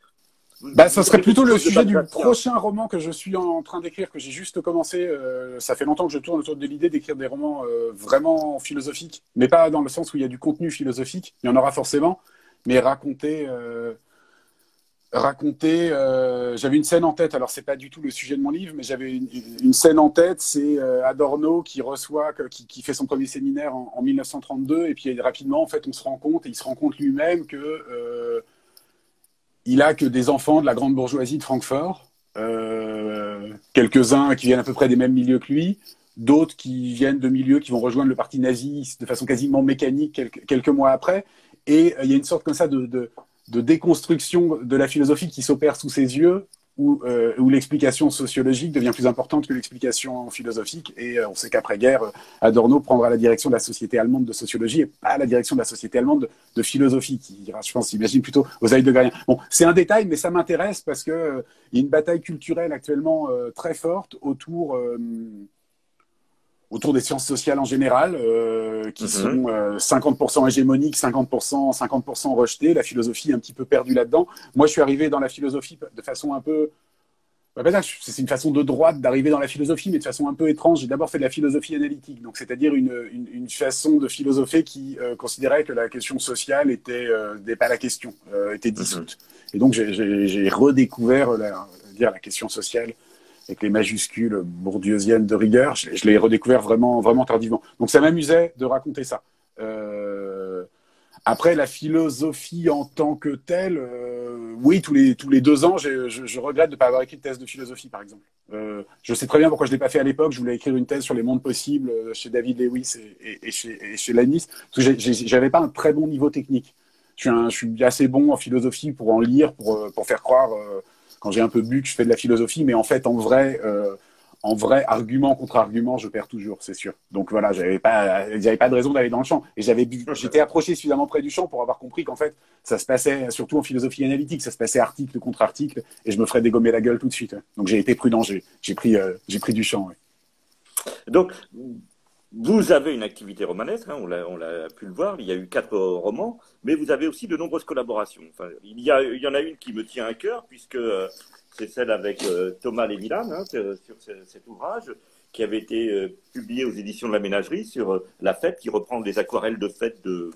bah, ça serait plutôt le sujet du prochain roman que je suis en train d'écrire, que j'ai juste commencé. Euh, ça fait longtemps que je tourne autour de l'idée d'écrire des romans euh, vraiment philosophiques, mais pas dans le sens où il y a du contenu philosophique. Il y en aura forcément, mais raconter. Euh, raconter. j'avais une scène en tête. Alors c'est pas du tout le sujet de mon livre, mais j'avais une, scène en tête. C'est Adorno qui reçoit, qui, qui, fait son premier séminaire en, en, 1932, et puis rapidement, en fait, on se rend compte, et il se rend compte lui-même que il a que des enfants de la grande bourgeoisie de Francfort, euh, quelques-uns qui viennent à peu près des mêmes milieux que lui, d'autres qui viennent de milieux qui vont rejoindre le parti nazi de façon quasiment mécanique quelques, mois après. Et euh, il y a une sorte comme ça de, de déconstruction de la philosophie qui s'opère sous ses yeux où, euh, où l'explication sociologique devient plus importante que l'explication philosophique. Et euh, on sait qu'après-guerre, Adorno prendra la direction de la société allemande de sociologie et pas la direction de la société allemande de, philosophie, qui ira, je pense, imagine plutôt aux Galien. Bon, c'est un détail, mais ça m'intéresse parce que euh, il y a une bataille culturelle actuellement très forte autour autour des sciences sociales en général, euh, qui mm-hmm. sont 50% hégémoniques, 50%, 50% rejetées. La philosophie est un petit peu perdue là-dedans. Moi, je suis arrivé dans la philosophie de façon un peu... C'est une façon de droite d'arriver dans la philosophie, mais de façon un peu étrange. J'ai d'abord fait de la philosophie analytique, donc c'est-à-dire une, une, une, façon de philosopher qui euh, considérait que la question sociale était euh, pas la question, euh, était dissoute. Mm-hmm. Et donc j'ai redécouvert la, dire la question sociale avec les majuscules bourdieusiennes de rigueur. Je, l'ai redécouvert vraiment, vraiment tardivement. Donc ça m'amusait de raconter ça. Euh, après, la philosophie en tant que telle, euh, oui, tous les, tous les deux ans, je, regrette de ne pas avoir écrit de thèse de philosophie, par exemple. Euh, je sais très bien pourquoi je ne l'ai pas fait à l'époque. Je voulais écrire une thèse sur les mondes possibles chez David Lewis et, chez, et Lanis, parce que j'avais pas un très bon niveau technique. Je suis, assez bon en philosophie pour en lire, pour, pour faire croire quand j'ai un peu bu que je fais de la philosophie, mais en fait, en vrai, euh, en vrai, argument contre argument, je perds toujours, c'est sûr. Donc voilà, j'avais pas, pas de raison d'aller dans le champ. Et j'avais, j'étais approché suffisamment près du champ pour avoir compris qu'en fait, ça se passait surtout en philosophie analytique, ça se passait article contre article, et je me ferais dégommer la gueule tout de suite. Donc j'ai été prudent, j'ai, pris, euh, pris du champ. Donc vous avez une activité romanesque, hein, on, l'a, pu le voir, il y a eu quatre romans, mais vous avez aussi de nombreuses collaborations. Enfin, il, y a, il y en a une qui me tient à cœur, puisque euh, c'est celle avec euh, Thomas Lévilan, hein, sur cet ouvrage, qui avait été euh, publié aux éditions de la Ménagerie, sur la fête, qui reprend des aquarelles de fête de,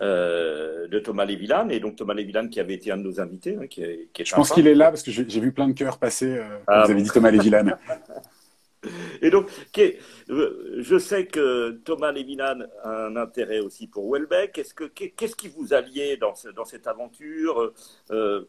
de Thomas Lévilan, et donc Thomas Lévilan qui avait été un de nos invités. Hein, qui est, Je pense qu'il est là, parce que j'ai, vu plein de cœurs passer quand ah, vous avez dit Thomas Lévilan. Et donc, euh, je sais que Thomas Lévinan a un intérêt aussi pour Welbeck. Qu'est-ce, que, qu'est-ce qui vous a lié dans, dans cette aventure? Euh,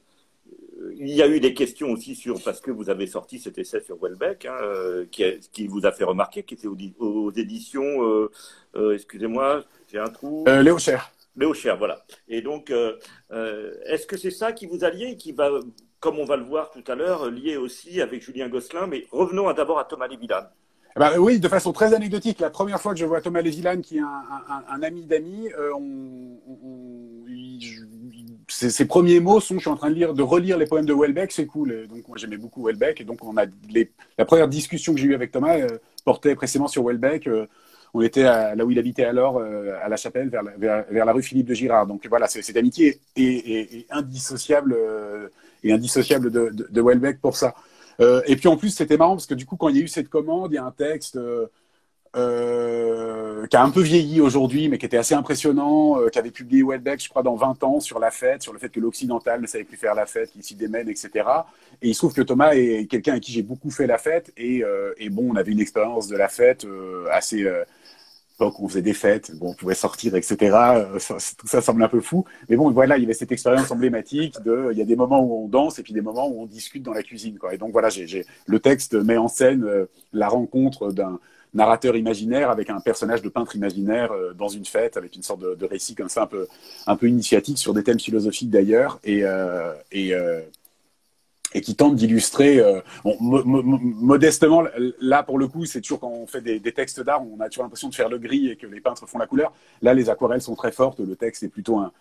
il y a eu des questions aussi sur, parce que vous avez sorti cet essai sur Welbeck, hein, qui, qui, vous a fait remarquer, qui était aux, éditions, excusez-moi, j'ai un trou. Léo Cher. Léo Cher, voilà. Et donc, est-ce que c'est ça qui vous a lié et qui va, comme on va le voir tout à l'heure, lié aussi avec Julien Gosselin Mais revenons d'abord à Thomas Lévillane. Eh ben, oui, de façon très anecdotique. La première fois que je vois Thomas Lévillane, qui est un, ami d'amis, euh, ses, premiers mots sont je suis en train de lire, de relire les poèmes de Welbeck, c'est cool. donc moi j'aimais beaucoup Welbeck, et donc on a la première discussion que j'ai eue avec Thomas euh, portait précisément sur Welbeck. Euh, on était là où il habitait alors, à la Chapelle, vers la, rue Philippe de Girard. Donc voilà, cette amitié est, indissociable et indissociable de, de, de Welbeck pour ça. Euh, et puis en plus, c'était marrant parce que du coup, quand il y a eu cette commande, il y a un texte euh, euh, qui a un peu vieilli aujourd'hui, mais qui était assez impressionnant, qui avait publié Welbeck, je crois, dans 20 ans sur la fête, sur le fait que l'occidental ne savait plus faire la fête, qu'il s'y démène, etc. Et il se trouve que Thomas est quelqu'un avec qui j'ai beaucoup fait la fête. Et, et, bon, on avait une expérience de la fête assez on faisait des fêtes, bon, on pouvait sortir, etc. Euh, tout ça semble un peu fou. Mais bon, voilà, il y avait cette expérience emblématique de, il y a des moments où on danse et puis des moments où on discute dans la cuisine. Quoi. Et donc voilà, j'ai, le texte met en scène euh, la rencontre d'un narrateur imaginaire avec un personnage de peintre imaginaire euh, dans une fête, avec une sorte de, de, récit comme ça un peu, un peu initiatique sur des thèmes philosophiques d'ailleurs. Et, et et qui tente d'illustrer, euh, modestement, là pour le coup, c'est toujours quand on fait des, textes d'art, on a toujours l'impression de faire le gris et que les peintres font la couleur. Là, les aquarelles sont très fortes, le texte est plutôt un,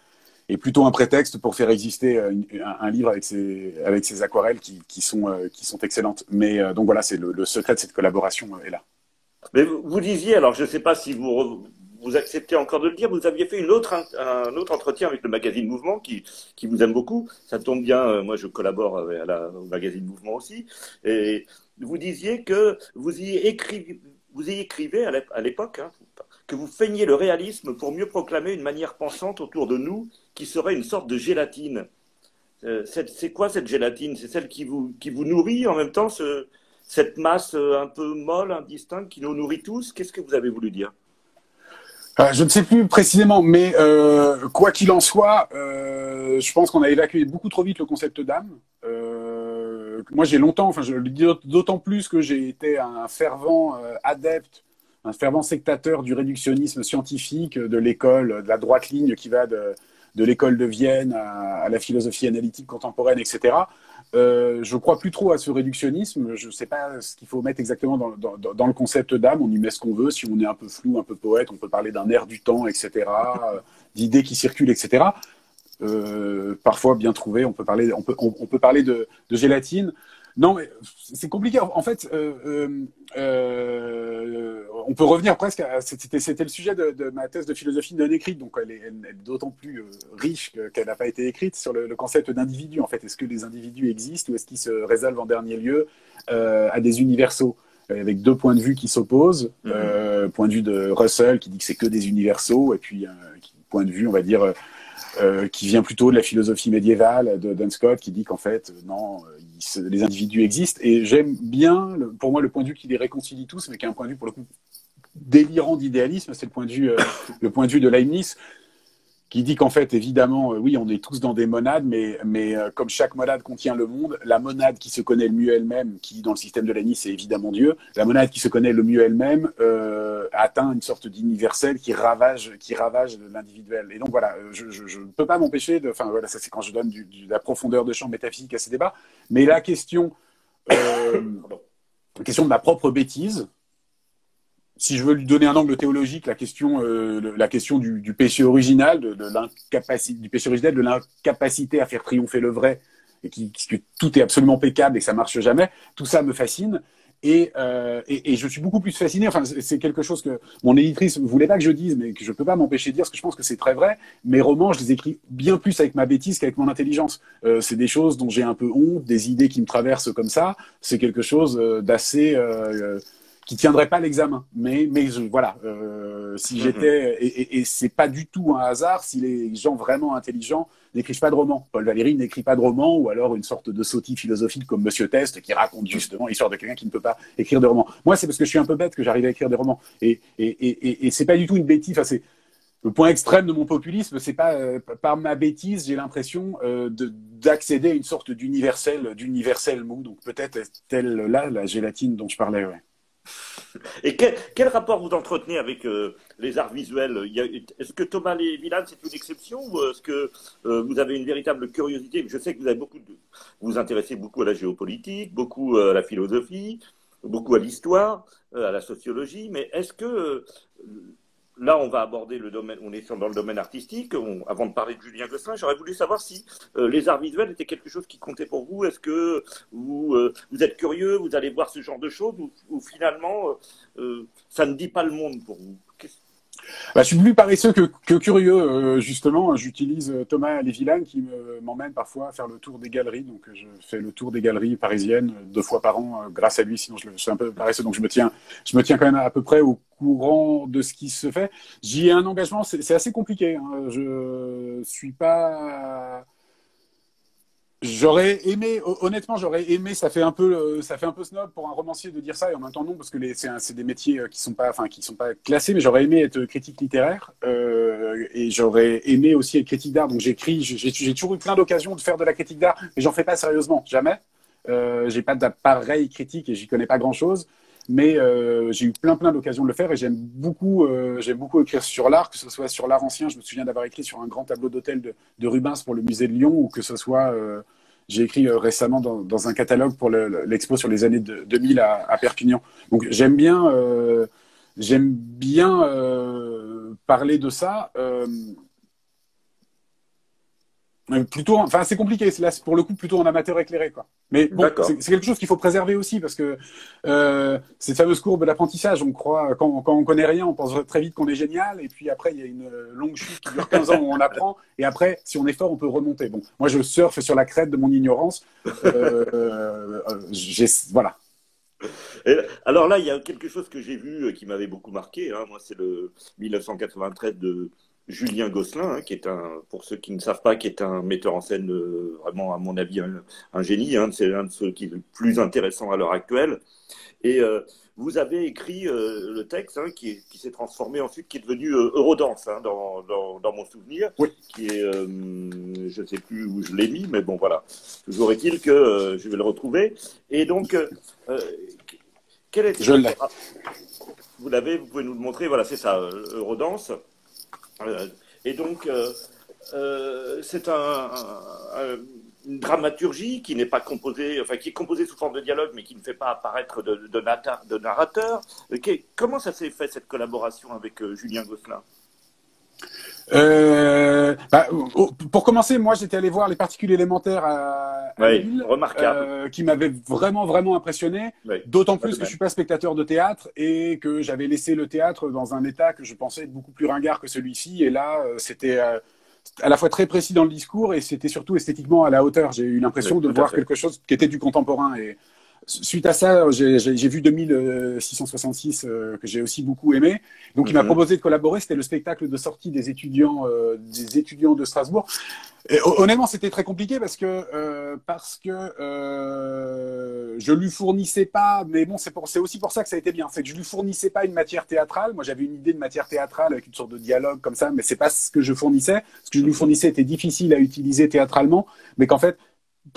est plutôt un prétexte pour faire exister euh, un, livre avec ces, avec ces aquarelles qui, qui sont, euh, qui sont excellentes. Mais donc voilà, c'est le, secret de cette collaboration est là. Mais vous disiez, alors je ne sais pas si vous vous acceptez encore de le dire, vous aviez fait une autre, un autre entretien avec le magazine Mouvement qui, qui vous aime beaucoup. Ça tombe bien, euh, moi je collabore à la, au magazine Mouvement aussi. Et vous disiez que vous y écrivez, vous y écrivez à l'époque hein, que vous feigniez le réalisme pour mieux proclamer une manière pensante autour de nous qui serait une sorte de gélatine. Euh, c'est quoi cette gélatine? C'est celle qui vous, qui vous nourrit en même temps, ce, cette masse euh, un peu molle, indistincte qui nous nourrit tous? Qu'est-ce que vous avez voulu dire? Euh, je ne sais plus précisément, mais euh, quoi qu'il en soit, euh, je pense qu'on a évacué beaucoup trop vite le concept d'âme. Euh, moi, j'ai longtemps, enfin, je le dis d'autant plus que j'ai été un fervent euh, adepte, un fervent sectateur du réductionnisme scientifique, de l'école, de la droite ligne qui va de, l'école de Vienne à, la philosophie analytique contemporaine, etc. Euh, je crois plus trop à ce réductionnisme. Je ne sais pas ce qu'il faut mettre exactement dans, le concept d'âme. On y met ce qu'on veut. Si on est un peu flou, un peu poète, on peut parler d'un air du temps, etc., euh, d'idées qui circulent, etc. Euh, parfois bien trouvé. On peut parler, on peut, on, peut parler de gélatine. Non, mais c'est compliqué. En fait, euh, euh, euh, on peut revenir presque à. C'était le sujet de, ma thèse de philosophie non écrite, donc elle est, d'autant plus riche qu'elle n'a pas été écrite sur le, concept d'individu. En fait, est-ce que les individus existent ou est-ce qu'ils se résolvent en dernier lieu à des universaux? Avec deux points de vue qui s'opposent. Mm-hmm. point de vue de Russell qui dit que c'est que des universaux, et puis point de vue, on va dire, qui vient plutôt de la philosophie médiévale de Duns Scott, qui dit qu'en fait, non, les individus existent. Et j'aime bien, pour moi, le point de vue qui les réconcilie tous, mais qui est un point de vue, pour le coup, délirant d'idéalisme, c'est le point de vue, euh, le point de vue de Leibniz, qui dit qu'en fait, évidemment, euh, oui, on est tous dans des monades, mais, mais euh, comme chaque monade contient le monde, la monade qui se connaît le mieux elle-même, qui dans le système de Leibniz c'est évidemment Dieu, la monade qui se connaît le mieux elle-même euh, atteint une sorte d'universel qui ravage, qui ravage l'individuel. Et donc voilà, je ne peux pas m'empêcher de, enfin voilà, ça c'est quand je donne de la profondeur de champ métaphysique à ces débats, mais la question, la question de ma propre bêtise, si je veux lui donner un angle théologique, la question, euh, la question du, péché original, de, l'incapacité, du péché de l'incapacité à faire triompher le vrai, et que tout est absolument impeccable et que ça marche jamais, tout ça me fascine. Et, euh, je suis beaucoup plus fasciné. Enfin, c'est quelque chose que mon éditrice ne voulait pas que je dise, mais que je peux pas m'empêcher de dire, parce que je pense que c'est très vrai. Mes romans, je les écris bien plus avec ma bêtise qu'avec mon intelligence. Euh, c'est des choses dont j'ai un peu honte, des idées qui me traversent comme ça. C'est quelque chose d'assez qui tiendrait pas l'examen. Mais, mais voilà, euh, si mhm. j'étais et, et, et c'est pas du tout un hasard si les gens vraiment intelligents n'écrivent pas de romans. Paul Valéry n'écrit pas de romans ou alors une sorte de sautille philosophique comme Monsieur Test qui raconte justement l'histoire de quelqu'un qui ne peut pas écrire de romans. Moi, c'est parce que je suis un peu bête que j'arrive à écrire des romans. Et, et, et, et c'est pas du tout une bêtise. Enfin, c'est le point extrême de mon populisme, c'est pas euh, par ma bêtise, j'ai l'impression euh, de d'accéder à une sorte d'universel, d'universel mou. Donc peut-être est-elle là la gélatine dont je parlais. Ouais. Et quel, rapport vous entretenez avec euh, les arts visuels? Est-ce que Thomas Lévilan, c'est une exception ou est-ce que euh, vous avez une véritable curiosité? Je sais que vous vous, vous intéressez beaucoup à la géopolitique, beaucoup à la philosophie, beaucoup à l'histoire, à la sociologie, mais est-ce que là, on va aborder le domaine, on est dans le domaine artistique. avant de parler de Julien Gosselin, j'aurais voulu savoir si euh, les arts visuels étaient quelque chose qui comptait pour vous. Est-ce que vous, euh, vous êtes curieux, vous allez voir ce genre de choses, ou, finalement, euh, ça ne dit pas le monde pour vous? Bah, je suis plus paresseux que, curieux, euh, justement. J'utilise euh, Thomas Lévilan qui m'emmène parfois faire le tour des galeries. Donc, je fais le tour des galeries parisiennes deux fois par an grâce à lui. Sinon, je, suis un peu paresseux. Donc, je me, tiens, je me tiens quand même à peu près au courant de ce qui se fait. J'y ai un engagement, c'est assez compliqué. Hein. Je suis pas J'aurais aimé, honnêtement, j'aurais aimé. Ça fait un peu, euh, ça fait un peu snob pour un romancier de dire ça, et en même temps non, parce que c'est des métiers euh, qui sont pas, enfin, qui sont pas classés. Mais j'aurais aimé être critique littéraire, euh, et j'aurais aimé aussi être critique d'art. Donc j'écris, j'ai toujours eu plein d'occasions de faire de la critique d'art, mais j'en fais pas sérieusement, jamais. Euh, j'ai pas d'appareil critique et j'y connais pas grand chose. Mais euh, j'ai eu plein plein d'occasions de le faire et j'aime beaucoup, euh, j'aime beaucoup écrire sur l'art, que ce soit sur l'art ancien. Je me souviens d'avoir écrit sur un grand tableau d'hôtel de, de, Rubens pour le musée de Lyon, ou que ce soit euh, j'ai écrit euh, récemment dans, dans, un catalogue pour l'expo sur les années de, 2000 à, à, Perpignan. Donc j'aime bien, euh, j'aime bien euh, parler de ça. Plutôt, enfin, c'est compliqué. Là, pour le coup, plutôt en amateur éclairé, quoi. Mais bon, c'est quelque chose qu'il faut préserver aussi parce que euh, cette fameuse courbe d'apprentissage, on croit quand, quand on connaît rien, on pense très vite qu'on est génial, et puis après, il y a une longue chute qui dure 15 ans où on apprend, et après, si on est fort, on peut remonter. Bon, moi, je surfe sur la crête de mon ignorance. Euh, euh, voilà. alors là, il y a quelque chose que j'ai vu euh, qui m'avait beaucoup marqué. Hein. Moi, c'est le 1993 de Julien Gosselin, hein, qui est un, pour ceux qui ne savent pas, qui est un metteur en scène euh, vraiment, à mon avis, un, génie. Hein, c'est un de ceux qui est le plus intéressant à l'heure actuelle. Et euh, vous avez écrit euh, le texte hein, qui, s'est transformé ensuite, qui est devenu Eurodance dans, dans, mon souvenir, qui est, je ne sais plus où je l'ai mis, mais bon voilà. Toujours est-il que je vais le retrouver. Et donc, quel est Je l'ai. Vous l'avez, vous pouvez nous le montrer. Voilà, c'est ça, Eurodance. Euh, et donc, euh, euh, c'est un, une dramaturgie qui n'est pas composée, enfin qui est composée sous forme de dialogue, mais qui ne fait pas apparaître de, de, narrateur. comment ça s'est fait cette collaboration avec Julien Gosselin? Euh, bah, pour commencer, moi j'étais allé voir les particules élémentaires à, Lille, remarquable. Euh, qui m'avait vraiment vraiment impressionné. D'autant plus que je suis pas spectateur de théâtre et que j'avais laissé le théâtre dans un état que je pensais être beaucoup plus ringard que celui-ci. Et là, euh, c'était euh, à la fois très précis dans le discours et c'était surtout esthétiquement à la hauteur. J'ai eu l'impression de voir quelque chose qui était du contemporain et Suite à ça, j'ai vu 2666 euh, que j'ai aussi beaucoup aimé. Donc, il m'a mhm. proposé de collaborer. C'était le spectacle de sortie des étudiants, euh, des étudiants de Strasbourg. Et, honnêtement, c'était très compliqué parce que euh, parce que euh, je lui fournissais pas. Mais bon, c'est aussi pour ça que ça a été bien. C'est que je lui fournissais pas une matière théâtrale. Moi, j'avais une idée de matière théâtrale avec une sorte de dialogue comme ça, mais c'est pas ce que je fournissais. Ce que je lui fournissais était difficile à utiliser théâtralement, mais qu'en fait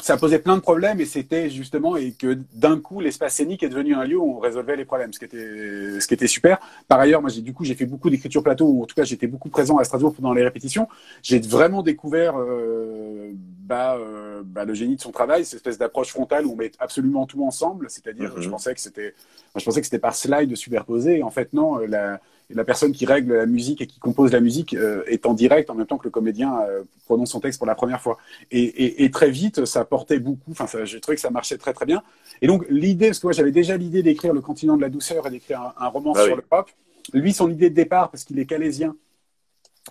ça posait plein de problèmes et c'était justement et que d'un coup l'espace scénique est devenu un lieu où on résolvait les problèmes, ce qui était ce qui était super. Par ailleurs, moi j'ai du coup j'ai fait beaucoup d'écriture plateau ou en tout cas j'étais beaucoup présent à Strasbourg pendant les répétitions. J'ai vraiment découvert euh, bah, euh, bah, le génie de son travail, cette espèce d'approche frontale où on met absolument tout ensemble. C'est-à-dire, je mhm. pensais que c'était, je pensais que c'était par slide superposé. En fait, non. La, la personne qui règle la musique et qui compose la musique euh, est en direct en même temps que le comédien euh, prononce son texte pour la première fois. Et, et, très vite, ça portait beaucoup. Enfin, j'ai trouvé que ça marchait très très bien. Et donc l'idée, parce que moi j'avais déjà l'idée d'écrire Le Continent de la douceur et d'écrire un, roman ah sur le pop. Lui, son idée de départ, parce qu'il est calésien,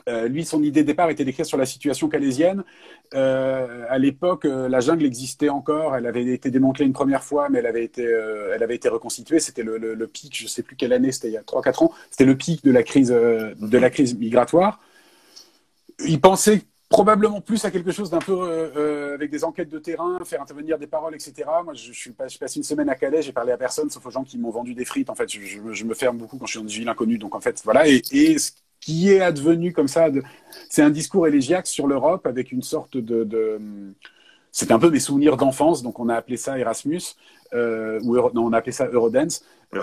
euh, lui, son idée de départ était d'écrire sur la situation calaisienne. Euh, à l'époque, euh, la jungle existait encore. Elle avait été démantelée une première fois, mais elle avait été, elle avait été reconstituée. C'était le, le, pic, je ne sais plus quelle année, c'était il y a 3-4 ans. C'était le pic de la crise, de la crise migratoire. Il pensait probablement plus à quelque chose d'un peu avec des enquêtes de terrain, faire intervenir des paroles, etc. Moi, je, suis passé une semaine à Calais, j'ai parlé à personne, sauf aux gens qui m'ont vendu des frites. En fait, je, me ferme beaucoup quand je suis dans une ville inconnue. Donc, en fait, voilà. Et qui est advenu comme ça. C'est un discours élégiaque sur l'Europe avec une sorte de, c'était un peu mes souvenirs d'enfance, donc on a appelé ça Erasmus, ou non, on a appelé ça Eurodance. donc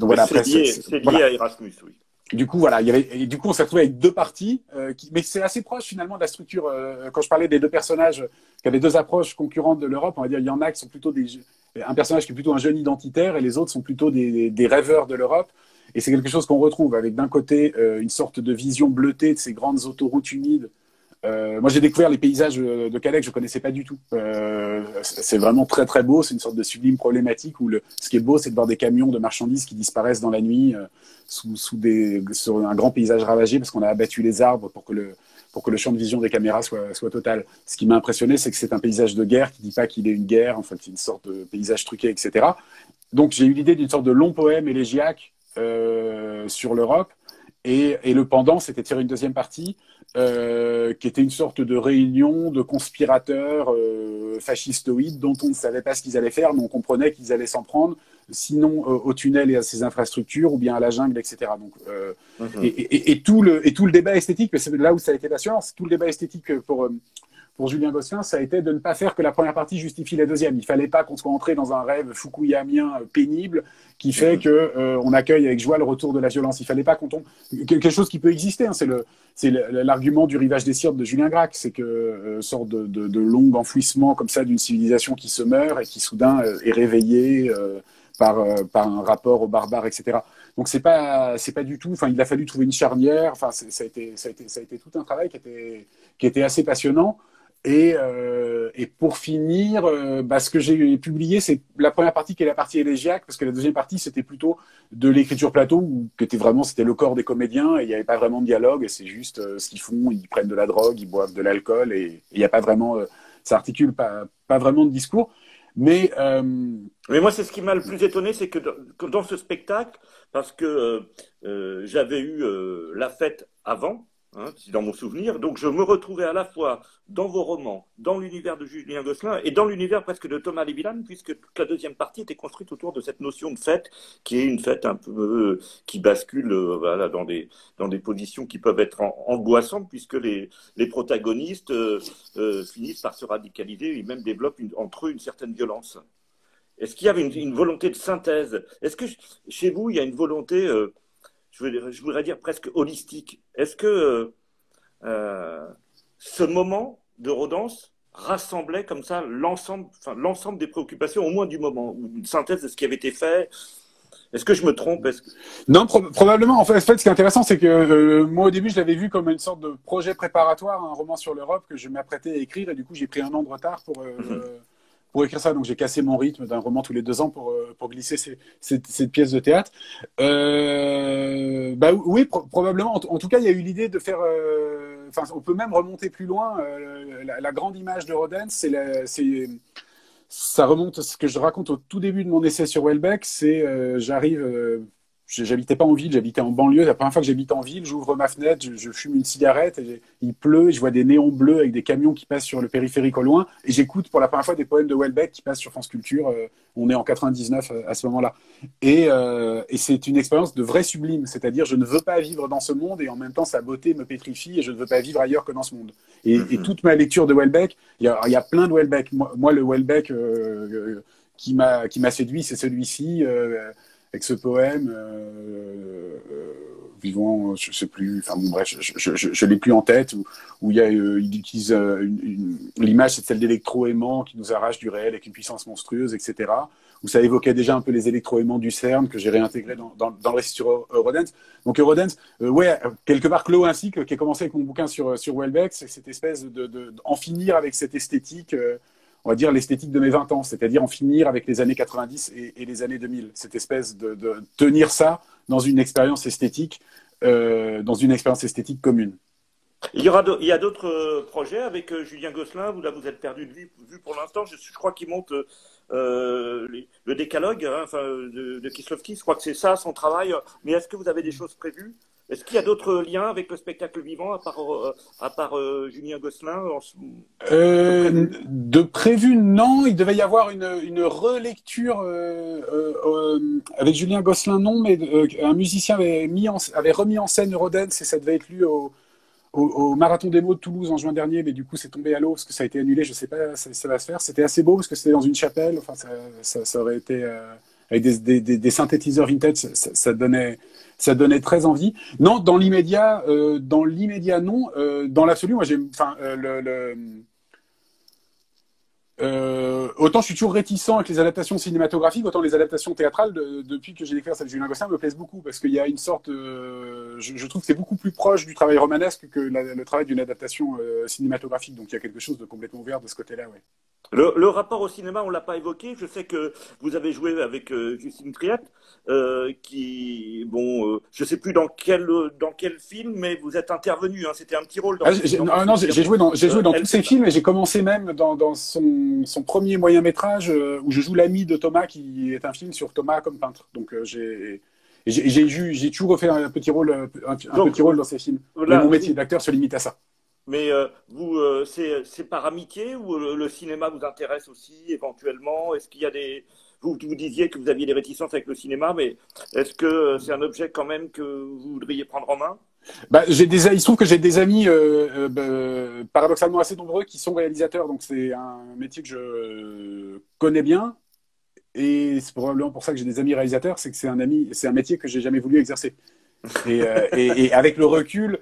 voilà, c'est lié, à Erasmus, oui du coup, voilà, il y avait, et du coup, on s'est retrouvé avec deux parties, euh, qui, mais c'est assez proche finalement de la structure. Euh, quand je parlais des deux personnages qui avaient deux approches concurrentes de l'Europe, on va dire, il y en a qui sont plutôt des, un personnage qui est plutôt un jeune identitaire et les autres sont plutôt des, des rêveurs de l'Europe. Et c'est quelque chose qu'on retrouve avec d'un côté euh, une sorte de vision bleutée de ces grandes autoroutes humides euh, moi, j'ai découvert les paysages de Calais que je connaissais pas du tout. Euh, c'est vraiment très très beau. C'est une sorte de sublime problématique où le, ce qui est beau, c'est de voir des camions de marchandises qui disparaissent dans la nuit euh, sous, sous des, sur un grand paysage ravagé parce qu'on a abattu les arbres pour que le pour que le champ de vision des caméras soit, soit total. Ce qui m'a impressionné, c'est que c'est un paysage de guerre qui dit pas qu'il est une guerre, en fait, c'est une sorte de paysage truqué, etc. Donc, j'ai eu l'idée d'une sorte de long poème élégiaque euh, sur l'Europe. Et, et, le pendant, c'était faire une deuxième partie euh, qui était une sorte de réunion de conspirateurs euh, fascistoïdes dont on ne savait pas ce qu'ils allaient faire, mais on comprenait qu'ils allaient s'en prendre, sinon euh, au tunnel et à ses infrastructures, ou bien à la jungle, etc. Donc, euh, mhm. et, et, et, tout le, et tout le débat esthétique, c'est là où ça a été passionnant, tout le débat esthétique pour pour Julien Gosselin, ça a été de ne pas faire que la première partie justifie la deuxième. Il fallait pas qu'on soit entré dans un rêve fukuyamien euh, pénible qui fait mm-hmm. que euh, on accueille avec joie le retour de la violence. Il fallait pas qu'on tombe quelque chose qui peut exister. Hein, c'est le c'est l'argument du rivage des Sirtes de Julien Gracq, c'est que euh, sorte de, de, de, long enfouissement comme ça d'une civilisation qui se meurt et qui soudain euh, est réveillée par par un rapport aux barbares, etc. Donc c'est pas c'est pas du tout. Enfin, il a fallu trouver une charnière. Enfin, ça a été ça a été ça a été tout un travail qui était qui était assez passionnant. Et, euh, et, pour finir, euh, bah, ce que j'ai publié, c'est la première partie qui est la partie élégiaque, parce que la deuxième partie, c'était plutôt de l'écriture plateau, où était vraiment, c'était le corps des comédiens, et il n'y avait pas vraiment de dialogue, et c'est juste euh, ce qu'ils font, ils prennent de la drogue, ils boivent de l'alcool, et il n'y a pas vraiment, euh, ça articule pas, pas vraiment de discours. Mais, mais moi, c'est ce qui m'a le plus étonné, c'est que dans ce spectacle, parce que j'avais eu la fête avant, Hein, dans mon souvenir. Donc je me retrouvais à la fois dans vos romans, dans l'univers de Julien Gosselin et dans l'univers presque de Thomas Lévilan, puisque toute la deuxième partie était construite autour de cette notion de fête, qui est une fête un peu euh, qui bascule euh, voilà, dans, des, dans des positions qui peuvent être angoissantes, puisque les, les protagonistes euh, finissent par se radicaliser et même développent entre eux une certaine violence. Est-ce qu'il y avait une, volonté de synthèse? Est-ce que chez vous, il y a une volonté je, voudrais dire presque holistique. Est-ce que euh, ce moment de Rodance rassemblait comme ça l'ensemble, enfin, l'ensemble des préoccupations, au moins du moment, ou une synthèse de ce qui avait été fait? Est-ce que je me trompe? Non, probablement. En fait, ce qui est intéressant, c'est que euh, moi, au début, je l'avais vu comme une sorte de projet préparatoire, un roman sur l'Europe que je m'apprêtais à écrire, et du coup, j'ai pris un an de retard pour, euh, mhm pour écrire ça. Donc j'ai cassé mon rythme d'un roman tous les deux ans pour, euh, pour glisser cette pièce de théâtre. Euh, bah oui, probablement. En, tout cas, il y a eu l'idée de faire. Euh, on peut même remonter plus loin. Euh, la, grande image de Rodin, c'est ça remonte ce que je raconte au tout début de mon essai sur Welbeck. C'est j'arrive j'habitais pas en ville, j'habitais en banlieue. La première fois que j'habite en ville, j'ouvre ma fenêtre, je, fume une cigarette, et il pleut, et je vois des néons bleus avec des camions qui passent sur le périphérique au loin, et j'écoute pour la première fois des poèmes de Welbeck qui passent sur France Culture. Euh, on est en 99 euh, à ce moment-là. Et, euh, et c'est une expérience de vrai sublime, c'est-à-dire je ne veux pas vivre dans ce monde, et en même temps sa beauté me pétrifie, et je ne veux pas vivre ailleurs que dans ce monde. Et, et mm-hmm. toute ma lecture de Welbeck, il y a, y a, plein de Welbeck. Moi, moi le Welbeck qui m'a séduit, c'est celui-ci avec ce poème, euh, euh, vivant, je sais plus, enfin bon bref, je, je l'ai plus en tête, où, euh, il utilise l'image, c'est celle d'électro-aimants qui nous arrache du réel avec une puissance monstrueuse, etc. Où ça évoquait déjà un peu les électro-aimants du CERN que j'ai réintégré dans, dans, dans, le récit sur Eurodance. Donc Eurodance, ouais, quelque part Clo ainsi qui a commencé avec mon bouquin sur, sur Welbeck, cette espèce de, de, en finir avec cette esthétique on va dire, l'esthétique de mes 20 ans, c'est-à-dire en finir avec les années 90 et, les années 2000. Cette espèce de, tenir ça dans une expérience esthétique, euh, dans une expérience esthétique commune. Il y, aura il y a d'autres euh, projets avec euh, Julien Gosselin? Vous, là, vous êtes perdu de vue, pour l'instant. Je, crois qu'il monte le décalogue hein, enfin, de, de Kislovski. Je crois que c'est ça son travail. Mais est-ce que vous avez des choses prévues? Est-ce qu'il y a d'autres liens avec le spectacle vivant à part, à part Julien Gosselin euh, De prévu, non. Il devait y avoir une, une relecture avec Julien Gosselin, non, mais un musicien avait, mis avait remis en scène Rodens et ça devait être lu au, au, marathon des mots de Toulouse en juin dernier, mais du coup c'est tombé à l'eau parce que ça a été annulé. Je sais pas, ça, ça va se faire. C'était assez beau parce que c'était dans une chapelle. Enfin, ça, ça, aurait été avec des, des, des, synthétiseurs vintage, ça, ça, donnait, ça donnait très envie. Non, dans l'immédiat, euh, dans l'immédiat non. Euh, dans l'absolu, moi j'ai, enfin, euh, le, le euh, autant je suis toujours réticent avec les adaptations cinématographiques, autant les adaptations théâtrales, depuis que j'ai découvert celle de Julien Gosselin, me plaisent beaucoup parce qu'il y a une sorte, euh, je, je, trouve que c'est beaucoup plus proche du travail romanesque que le travail d'une adaptation euh, cinématographique. Donc il y a quelque chose de complètement ouvert de ce côté-là, ouais. Le, le, rapport au cinéma, on l'a pas évoqué. Je sais que vous avez joué avec Justine Triat, qui, bon, je sais plus dans quel dans quel film, mais vous êtes intervenu. Hein, C'était un petit rôle. Dans ah, non, j'ai joué dans j'ai joué dans tous ces films et j'ai commencé même dans, dans son, son premier moyen métrage où je joue l'ami de Thomas, qui est un film sur Thomas comme peintre. Donc j'ai j'ai j'ai toujours refait un petit rôle un, petit rôle dans ces films. mon métier d'acteur se limite à ça. Mais euh, vous, euh, c'est par amitié ou le, cinéma vous intéresse aussi éventuellement? Est-ce qu'il y a des vous, vous disiez que vous aviez des réticences avec le cinéma, mais est-ce que euh, c'est un objet quand même que vous voudriez prendre en main? Bah, j'ai des, il se trouve que j'ai des amis bah, paradoxalement assez nombreux qui sont réalisateurs, donc c'est un métier que je connais bien. Et c'est probablement pour ça que j'ai des amis réalisateurs, c'est que c'est un ami, c'est un métier que j'ai jamais voulu exercer. Euh, et, et, avec le recul,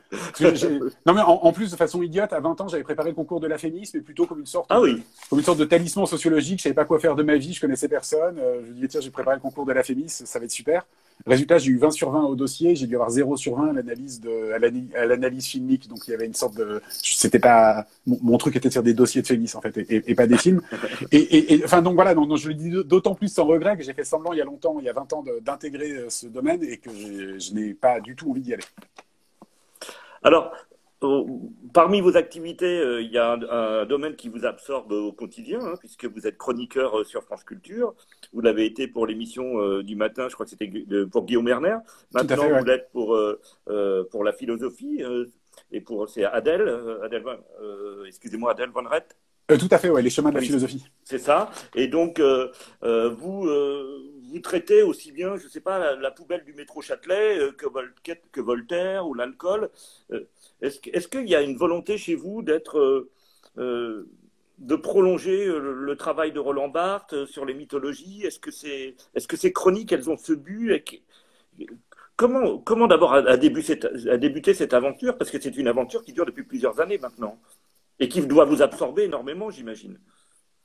non mais en, plus de façon idiote, à 20 ans, j'avais préparé le concours de la féminisme, mais plutôt comme une sorte, ah oui. comme une sorte de talisman sociologique. Je savais pas quoi faire de ma vie, je connaissais personne. Euh, je me disais tiens, j'ai préparé le concours de la féminisme, ça va être super. Résultat, j'ai eu 20 sur 20 au dossier, j'ai dû avoir 0 sur 20 à l'analyse de, à l'analyse filmique. Donc il y avait une sorte de, c'était pas, mon, truc était de faire des dossiers de féministes en fait, et, pas des films. Et, enfin donc voilà, donc, je le dis d'autant plus sans regret que j'ai fait semblant il y a longtemps, il y a 20 ans, d'intégrer euh, ce domaine et que je n'ai pas du tout envie d'y aller. Alors, Parmi vos activités, euh, il y a un, domaine qui vous absorbe au quotidien, hein, puisque vous êtes chroniqueur euh, sur France Culture. Vous l'avez été pour l'émission euh, du matin, je crois que c'était pour Guillaume Erner. Maintenant, vous l'êtes pour, pour la philosophie, et pour c'est Adèle, Adèle excusez-moi, Adèle Van Rett. tout à fait, ouais, les chemins de la philosophie. C'est ça. Et donc, vous vous traitez aussi bien, je ne sais pas, la, poubelle du métro Châtelet que, Voltaire ou l'alcool. Euh, est-ce qu'il y a une volonté chez vous d'être, euh, de prolonger le, travail de Roland Barthes sur les mythologies? Est-ce que, ces chroniques, elles ont ce but Comment, d'abord a débuté cette aventure? Parce que c'est une aventure qui dure depuis plusieurs années maintenant et qui doit vous absorber énormément, j'imagine.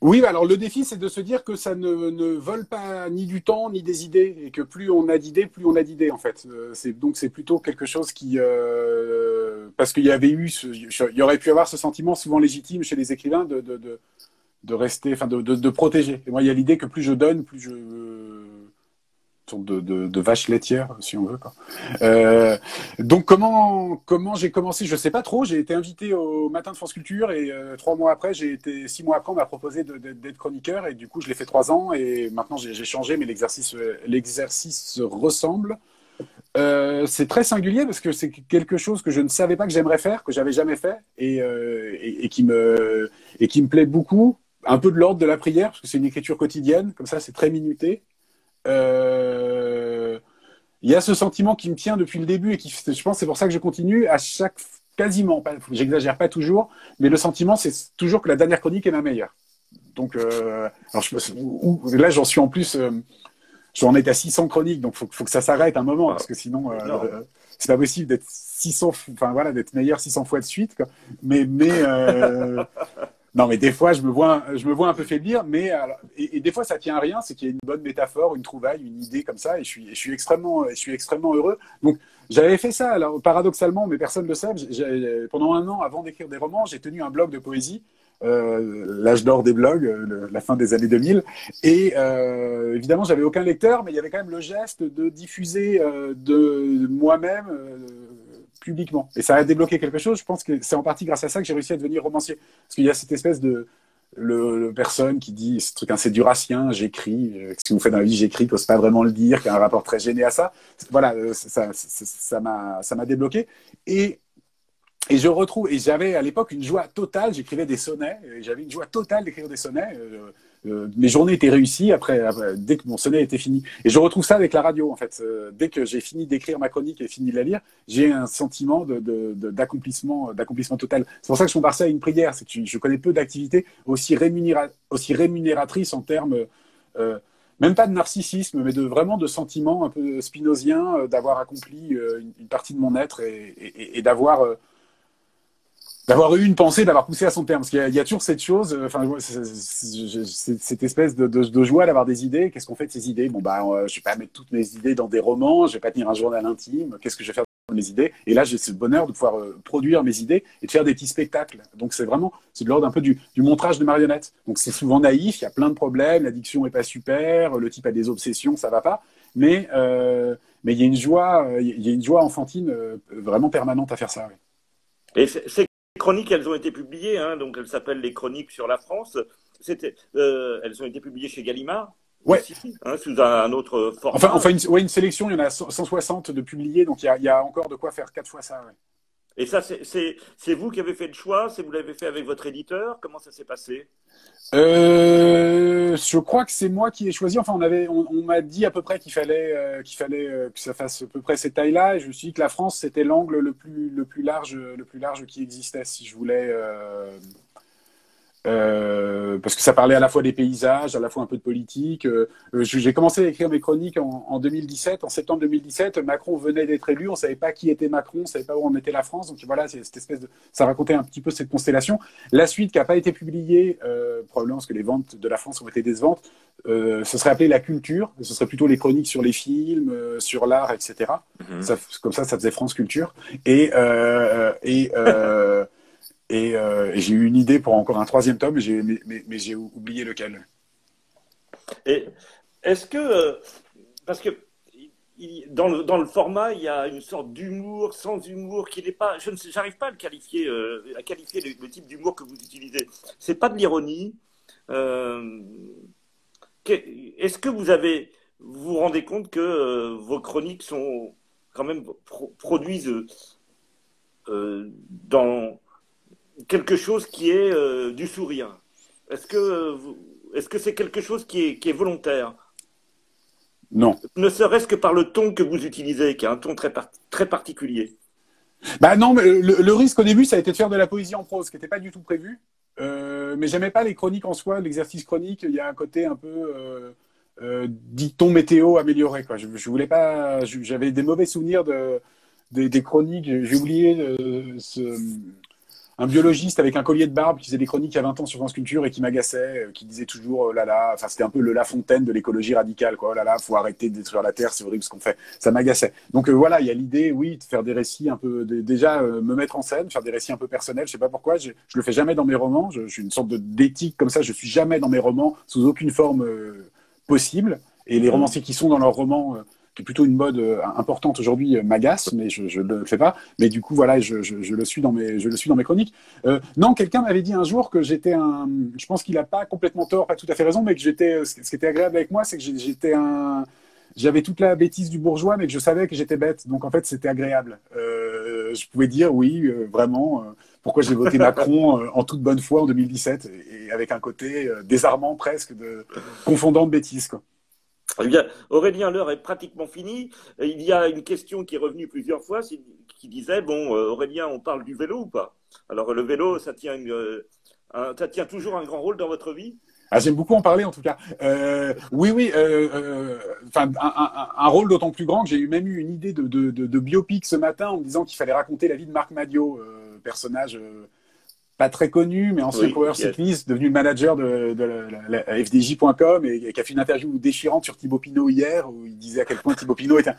Oui, bah, alors le défi, c'est de se dire que ça ne, vole pas ni du temps ni des idées, et que plus on a d'idées, plus on a d'idées en fait. Euh, donc c'est plutôt quelque chose qui, euh, parce qu'il y avait eu, il y aurait pu avoir ce sentiment souvent légitime chez les écrivains de de, rester, enfin de, protéger. Et moi, il y a l'idée que plus je donne, plus je sorte de, de, de, vache laitière, si on veut. Euh, donc comment j'ai commencé, je sais pas trop. J'ai été invité au matin de France Culture et euh, trois mois après, j'ai été six mois après, on m'a proposé d'être chroniqueur et du coup je l'ai fait trois ans et maintenant j'ai changé, mais l'exercice l'exercice ressemble. Euh, c'est très singulier parce que c'est quelque chose que je ne savais pas que j'aimerais faire, que j'avais jamais fait et, euh, qui me plaît beaucoup. Un peu de l'ordre de la prière parce que c'est une écriture quotidienne, comme ça c'est très minuté euh, il y a ce sentiment qui me tient depuis le début et qui, je pense, c'est pour ça que je continue à chaque, quasiment, j'exagère pas toujours, mais le sentiment, c'est toujours que la dernière chronique est ma meilleure. Donc, euh, alors je, là, j'en suis en plus, euh, j'en étais à 600 chroniques, donc faut, faut que ça s'arrête un moment, parce que sinon, euh, euh, c'est pas possible d'être 600, enfin voilà, d'être meilleur 600 fois de suite. Quoi. Mais, mais, euh, Non, mais des fois, je me vois, je me vois un peu faiblir, mais et, des fois, ça tient à rien, c'est qu'il y a une bonne métaphore, une trouvaille, une idée comme ça, et je suis, je suis extrêmement, je suis extrêmement heureux. Donc, j'avais fait ça. Alors, paradoxalement, mais personne ne le sait. Pendant un an, avant d'écrire des romans, j'ai tenu un blog de poésie. Euh, l'âge d'or des blogs, la fin des années 2000. Et euh, évidemment, j'avais aucun lecteur, mais il y avait quand même le geste de diffuser euh, de moi-même publiquement. Et ça a débloqué quelque chose. Je pense que c'est en partie grâce à ça que j'ai réussi à devenir romancier. Parce qu'il y a cette espèce de le, personne qui dit ce truc c'est durassien, j'écris, euh, ce que vous faites dans la vie, j'écris, n'ose pas vraiment le dire, qui a un rapport très gêné à ça. Voilà, euh, ça, ça m'a, ça m'a débloqué. Et et je retrouve, et j'avais à l'époque une joie totale, j'écrivais des sonnets, j'avais une joie totale d'écrire des sonnets. Euh, euh, mes journées étaient réussies après, dès que mon sonnet était fini. Et je retrouve ça avec la radio, en fait. Euh, dès que j'ai fini d'écrire ma chronique et fini de la lire, j'ai un sentiment d'accomplissement, d'accomplissement total. C'est pour ça que je compare ça à une prière. C'est que je, connais peu d'activités aussi, rémunératrices en termes, même pas de narcissisme, mais de vraiment de sentiments un peu spinoziens, d'avoir accompli une, partie de mon être et d'avoir d'avoir eu une pensée, d'avoir poussé à son terme. Parce qu'il y, a toujours cette chose, euh, enfin, cette espèce de, joie d'avoir des idées. Qu'est-ce qu'on fait de ces idées? Bon, bah, euh, je vais pas mettre toutes mes idées dans des romans, je vais pas tenir un journal intime. Qu'est-ce que je vais faire de mes idées? Et là, j'ai ce bonheur de pouvoir euh, produire mes idées et de faire des petits spectacles. Donc, c'est vraiment, c'est de l'ordre un peu du, montrage de marionnettes. Donc, c'est souvent naïf, il y a plein de problèmes, l'addiction est pas super, le type a des obsessions, ça va pas. Mais, mais il y a une joie, il y a une joie enfantine vraiment permanente à faire ça. Et c'est chroniques, elles ont été publiées, hein, donc elles s'appellent les chroniques sur la France. C'était, euh, elles ont été publiées chez Gallimard. Ouais. Hein, sous un, autre format. Enfin, enfin une, ouais, une, sélection, il y en a 160 de publiés, donc il y a, il y a encore de quoi faire quatre fois ça. Ouais. Et ça, c'est vous qui avez fait le choix C'est vous l'avez fait avec votre éditeur Comment ça s'est passé? Euh, Je crois que c'est moi qui ai choisi. Enfin, on m'a dit à peu près qu'il fallait, euh, euh, que ça fasse à peu près ces tailles-là. Et je me suis dit que la France, c'était l'angle le plus large qui existait si je voulais. Euh, parce que ça parlait à la fois des paysages, à la fois un peu de politique. Euh, j'ai commencé à écrire mes chroniques en, en, 2017, en septembre 2017. Macron venait d'être élu, on savait pas qui était Macron, on savait pas où en était la France. Donc voilà, c'est cette espèce de, ça racontait un petit peu cette constellation. La suite qui a pas été publiée, euh, probablement parce que les ventes de la France ont été décevantes, euh, ce serait appelé la culture. Ce serait plutôt les chroniques sur les films, euh, sur l'art, etc. Mm-hmm. ça, comme ça, ça faisait France Culture. Et et euh, et, j'ai eu une idée pour encore un troisième tome, mais, j'ai oublié lequel. Et est-ce que, euh, parce que dans le, format, il y a une sorte d'humour, sans humour, qui n'est pas, je ne j'arrive pas à le qualifier, euh, à qualifier le, type d'humour que vous utilisez. C'est pas de l'ironie. Est-ce que vous avez, vous vous rendez compte que vos chroniques sont quand même produisent dans quelque chose qui est euh, du sourire Est-ce que est-ce que c'est quelque chose qui est, qui est volontaire? Non. Ne serait-ce que par le ton que vous utilisez, qui est un ton très, très particulier. Bah non, mais le, risque au début, ça a été de faire de la poésie en prose, qui n'était pas du tout prévu. Euh, mais j'aimais pas les chroniques en soi, l'exercice chronique. Il y a un côté un peu euh, euh dit-on météo amélioré. Quoi. Je, je voulais pas. J'avais des mauvais souvenirs de des, des chroniques. J'ai oublié euh, ce, un biologiste avec un collier de barbe qui faisait des chroniques il y a 20 ans sur France Culture et qui m'agaçait, euh, qui disait toujours oh là là, enfin c'était un peu le La Fontaine de l'écologie radicale, quoi. Oh là là, faut arrêter de détruire la Terre, c'est horrible ce qu'on fait. Ça m'agaçait. Donc euh, voilà, il y a l'idée, oui, de faire des récits un peu, déjà euh, me mettre en scène, faire des récits un peu personnels. Je sais pas pourquoi, je, je le fais jamais dans mes romans. Je, je suis une sorte de d'éthique comme ça. Je suis jamais dans mes romans sous aucune forme possible. Et les mmh. romanciers qui sont dans leurs romans qui est plutôt une mode euh, importante aujourd'hui, euh, m'agace, mais je ne le fais pas. Mais du coup, voilà, je, le suis dans mes, je le suis dans mes chroniques. Euh, non, quelqu'un m'avait dit un jour que j'étais un. Je pense qu'il n'a pas complètement tort, pas tout à fait raison, mais que j'étais. Ce qui était agréable avec moi, c'est que j'étais un. J'avais toute la bêtise du bourgeois, mais que je savais que j'étais bête. Donc en fait, c'était agréable. Je pouvais dire oui, vraiment. pourquoi j'ai voté Macron en toute bonne foi en 2017 et, avec un côté désarmant presque, de confondant de bêtises. Quoi. Eh bien, Aurélien, l'heure est pratiquement finie. Il y a une question qui est revenue plusieurs fois, qui disait bon, euh, Aurélien, on parle du vélo ou pas? Alors, le vélo, ça tient, euh, ça tient toujours un grand rôle dans votre vie? Ah, J'aime beaucoup en parler en tout cas. Euh, oui, oui, enfin, un, rôle d'autant plus grand que j'ai même eu une idée de, de, biopic ce matin en me disant qu'il fallait raconter la vie de Marc Madio, personnage pas très connu, mais ancien coureur cycliste, devenu le manager de, la, FDJ.com et, qui a fait une interview déchirante sur Thibaut Pinot hier, où il disait à quel point Thibaut Pinot est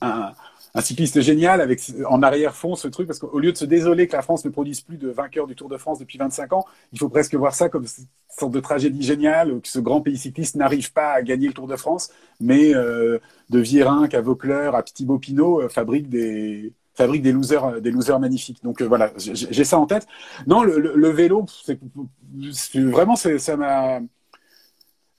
un, cycliste génial avec en arrière-fond ce truc, parce qu'au lieu de se désoler que la France ne produise plus de vainqueurs du Tour de France depuis 25 ans, il faut presque voir ça comme une sorte de tragédie géniale, que ce grand pays cycliste n'arrive pas à gagner le Tour de France, mais euh, de Vierinck à Vaucleur à Thibaut Pinot euh, fabrique des fabrique des losers, euh, des losers magnifiques. Donc euh, voilà, j'ai ça en tête. Non, le, vélo, c'est vraiment, ça m'a.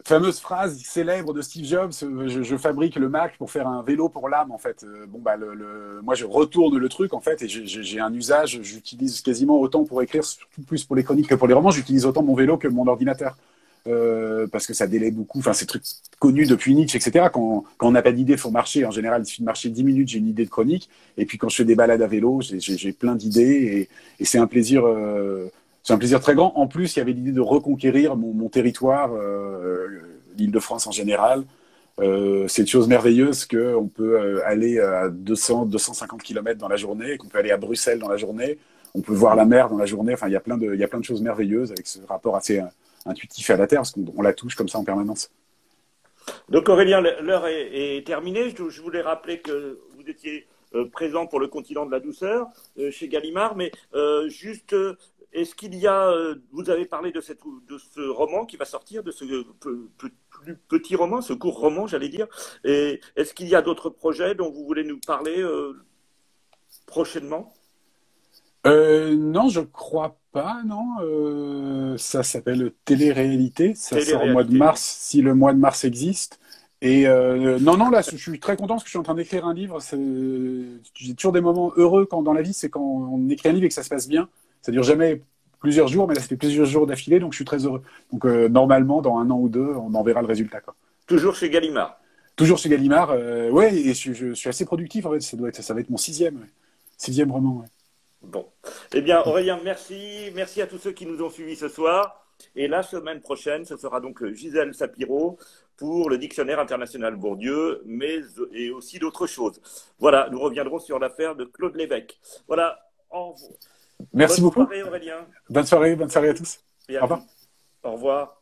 fameuse phrase célèbre de Steve Jobs je, fabrique le Mac pour faire un vélo pour l'âme en fait bon bah le, moi je retourne le truc en fait et j'ai un usage j'utilise quasiment autant pour écrire plus pour les chroniques que pour les romans j'utilise autant mon vélo que mon ordinateur euh, parce que ça délaie beaucoup. Enfin, c'est truc connu depuis Nietzsche, etc. Quand, on n'a pas d'idée, faut marcher. En général, il suffit de marcher 10 minutes, j'ai une idée de chronique. Et puis quand je fais des balades à vélo, j'ai plein d'idées et, c'est un plaisir. Euh, c'est un plaisir très grand. En plus, il y avait l'idée de reconquérir mon, territoire, euh, l'Île-de-France en général. Euh, c'est une chose merveilleuse qu'on peut aller à 200, 250 km dans la journée, qu'on peut aller à Bruxelles dans la journée, on peut voir la mer dans la journée. Enfin, il y a plein de, il y a plein de choses merveilleuses avec ce rapport assez intuitif à la Terre, parce qu'on la touche comme ça en permanence. Donc Aurélien, l'heure est, terminée. Je, voulais rappeler que vous étiez euh, présent pour le continent de la douceur euh, chez Gallimard, mais euh, juste, est-ce qu'il y a, vous avez parlé de, cette, de ce roman qui va sortir, de ce plus petit roman, ce court roman, j'allais dire, et est-ce qu'il y a d'autres projets dont vous voulez nous parler prochainement? Non, je crois pas, non. Euh, ça s'appelle Télé-réalité. Ça sort au mois de mars, si le mois de mars existe. Et euh, non, non, là, je suis très content parce que je suis en train d'écrire un livre. J'ai toujours des moments heureux quand dans la vie, c'est quand on écrit un livre et que ça se passe bien. Ça dure jamais plusieurs jours, mais là, ça fait plusieurs jours d'affilée, donc je suis très heureux. Donc euh, normalement, dans un an ou deux, on en verra le résultat. Quoi. Toujours chez Gallimard. Toujours chez Gallimard, ouais. Et je, suis assez productif en fait. Ça doit être, ça va être mon sixième, sixième roman. Ouais. Bon. Eh bien, Aurélien, merci. Merci à tous ceux qui nous ont suivis ce soir. Et la semaine prochaine, ce sera donc Gisèle Sapiro pour le dictionnaire international Bourdieu, mais et aussi d'autres choses. Voilà, nous reviendrons sur l'affaire de Claude Lévesque. Voilà. Merci bonne beaucoup. Soirée, Aurélien. Bonne soirée, bonne soirée à tous. au revoir. Au revoir.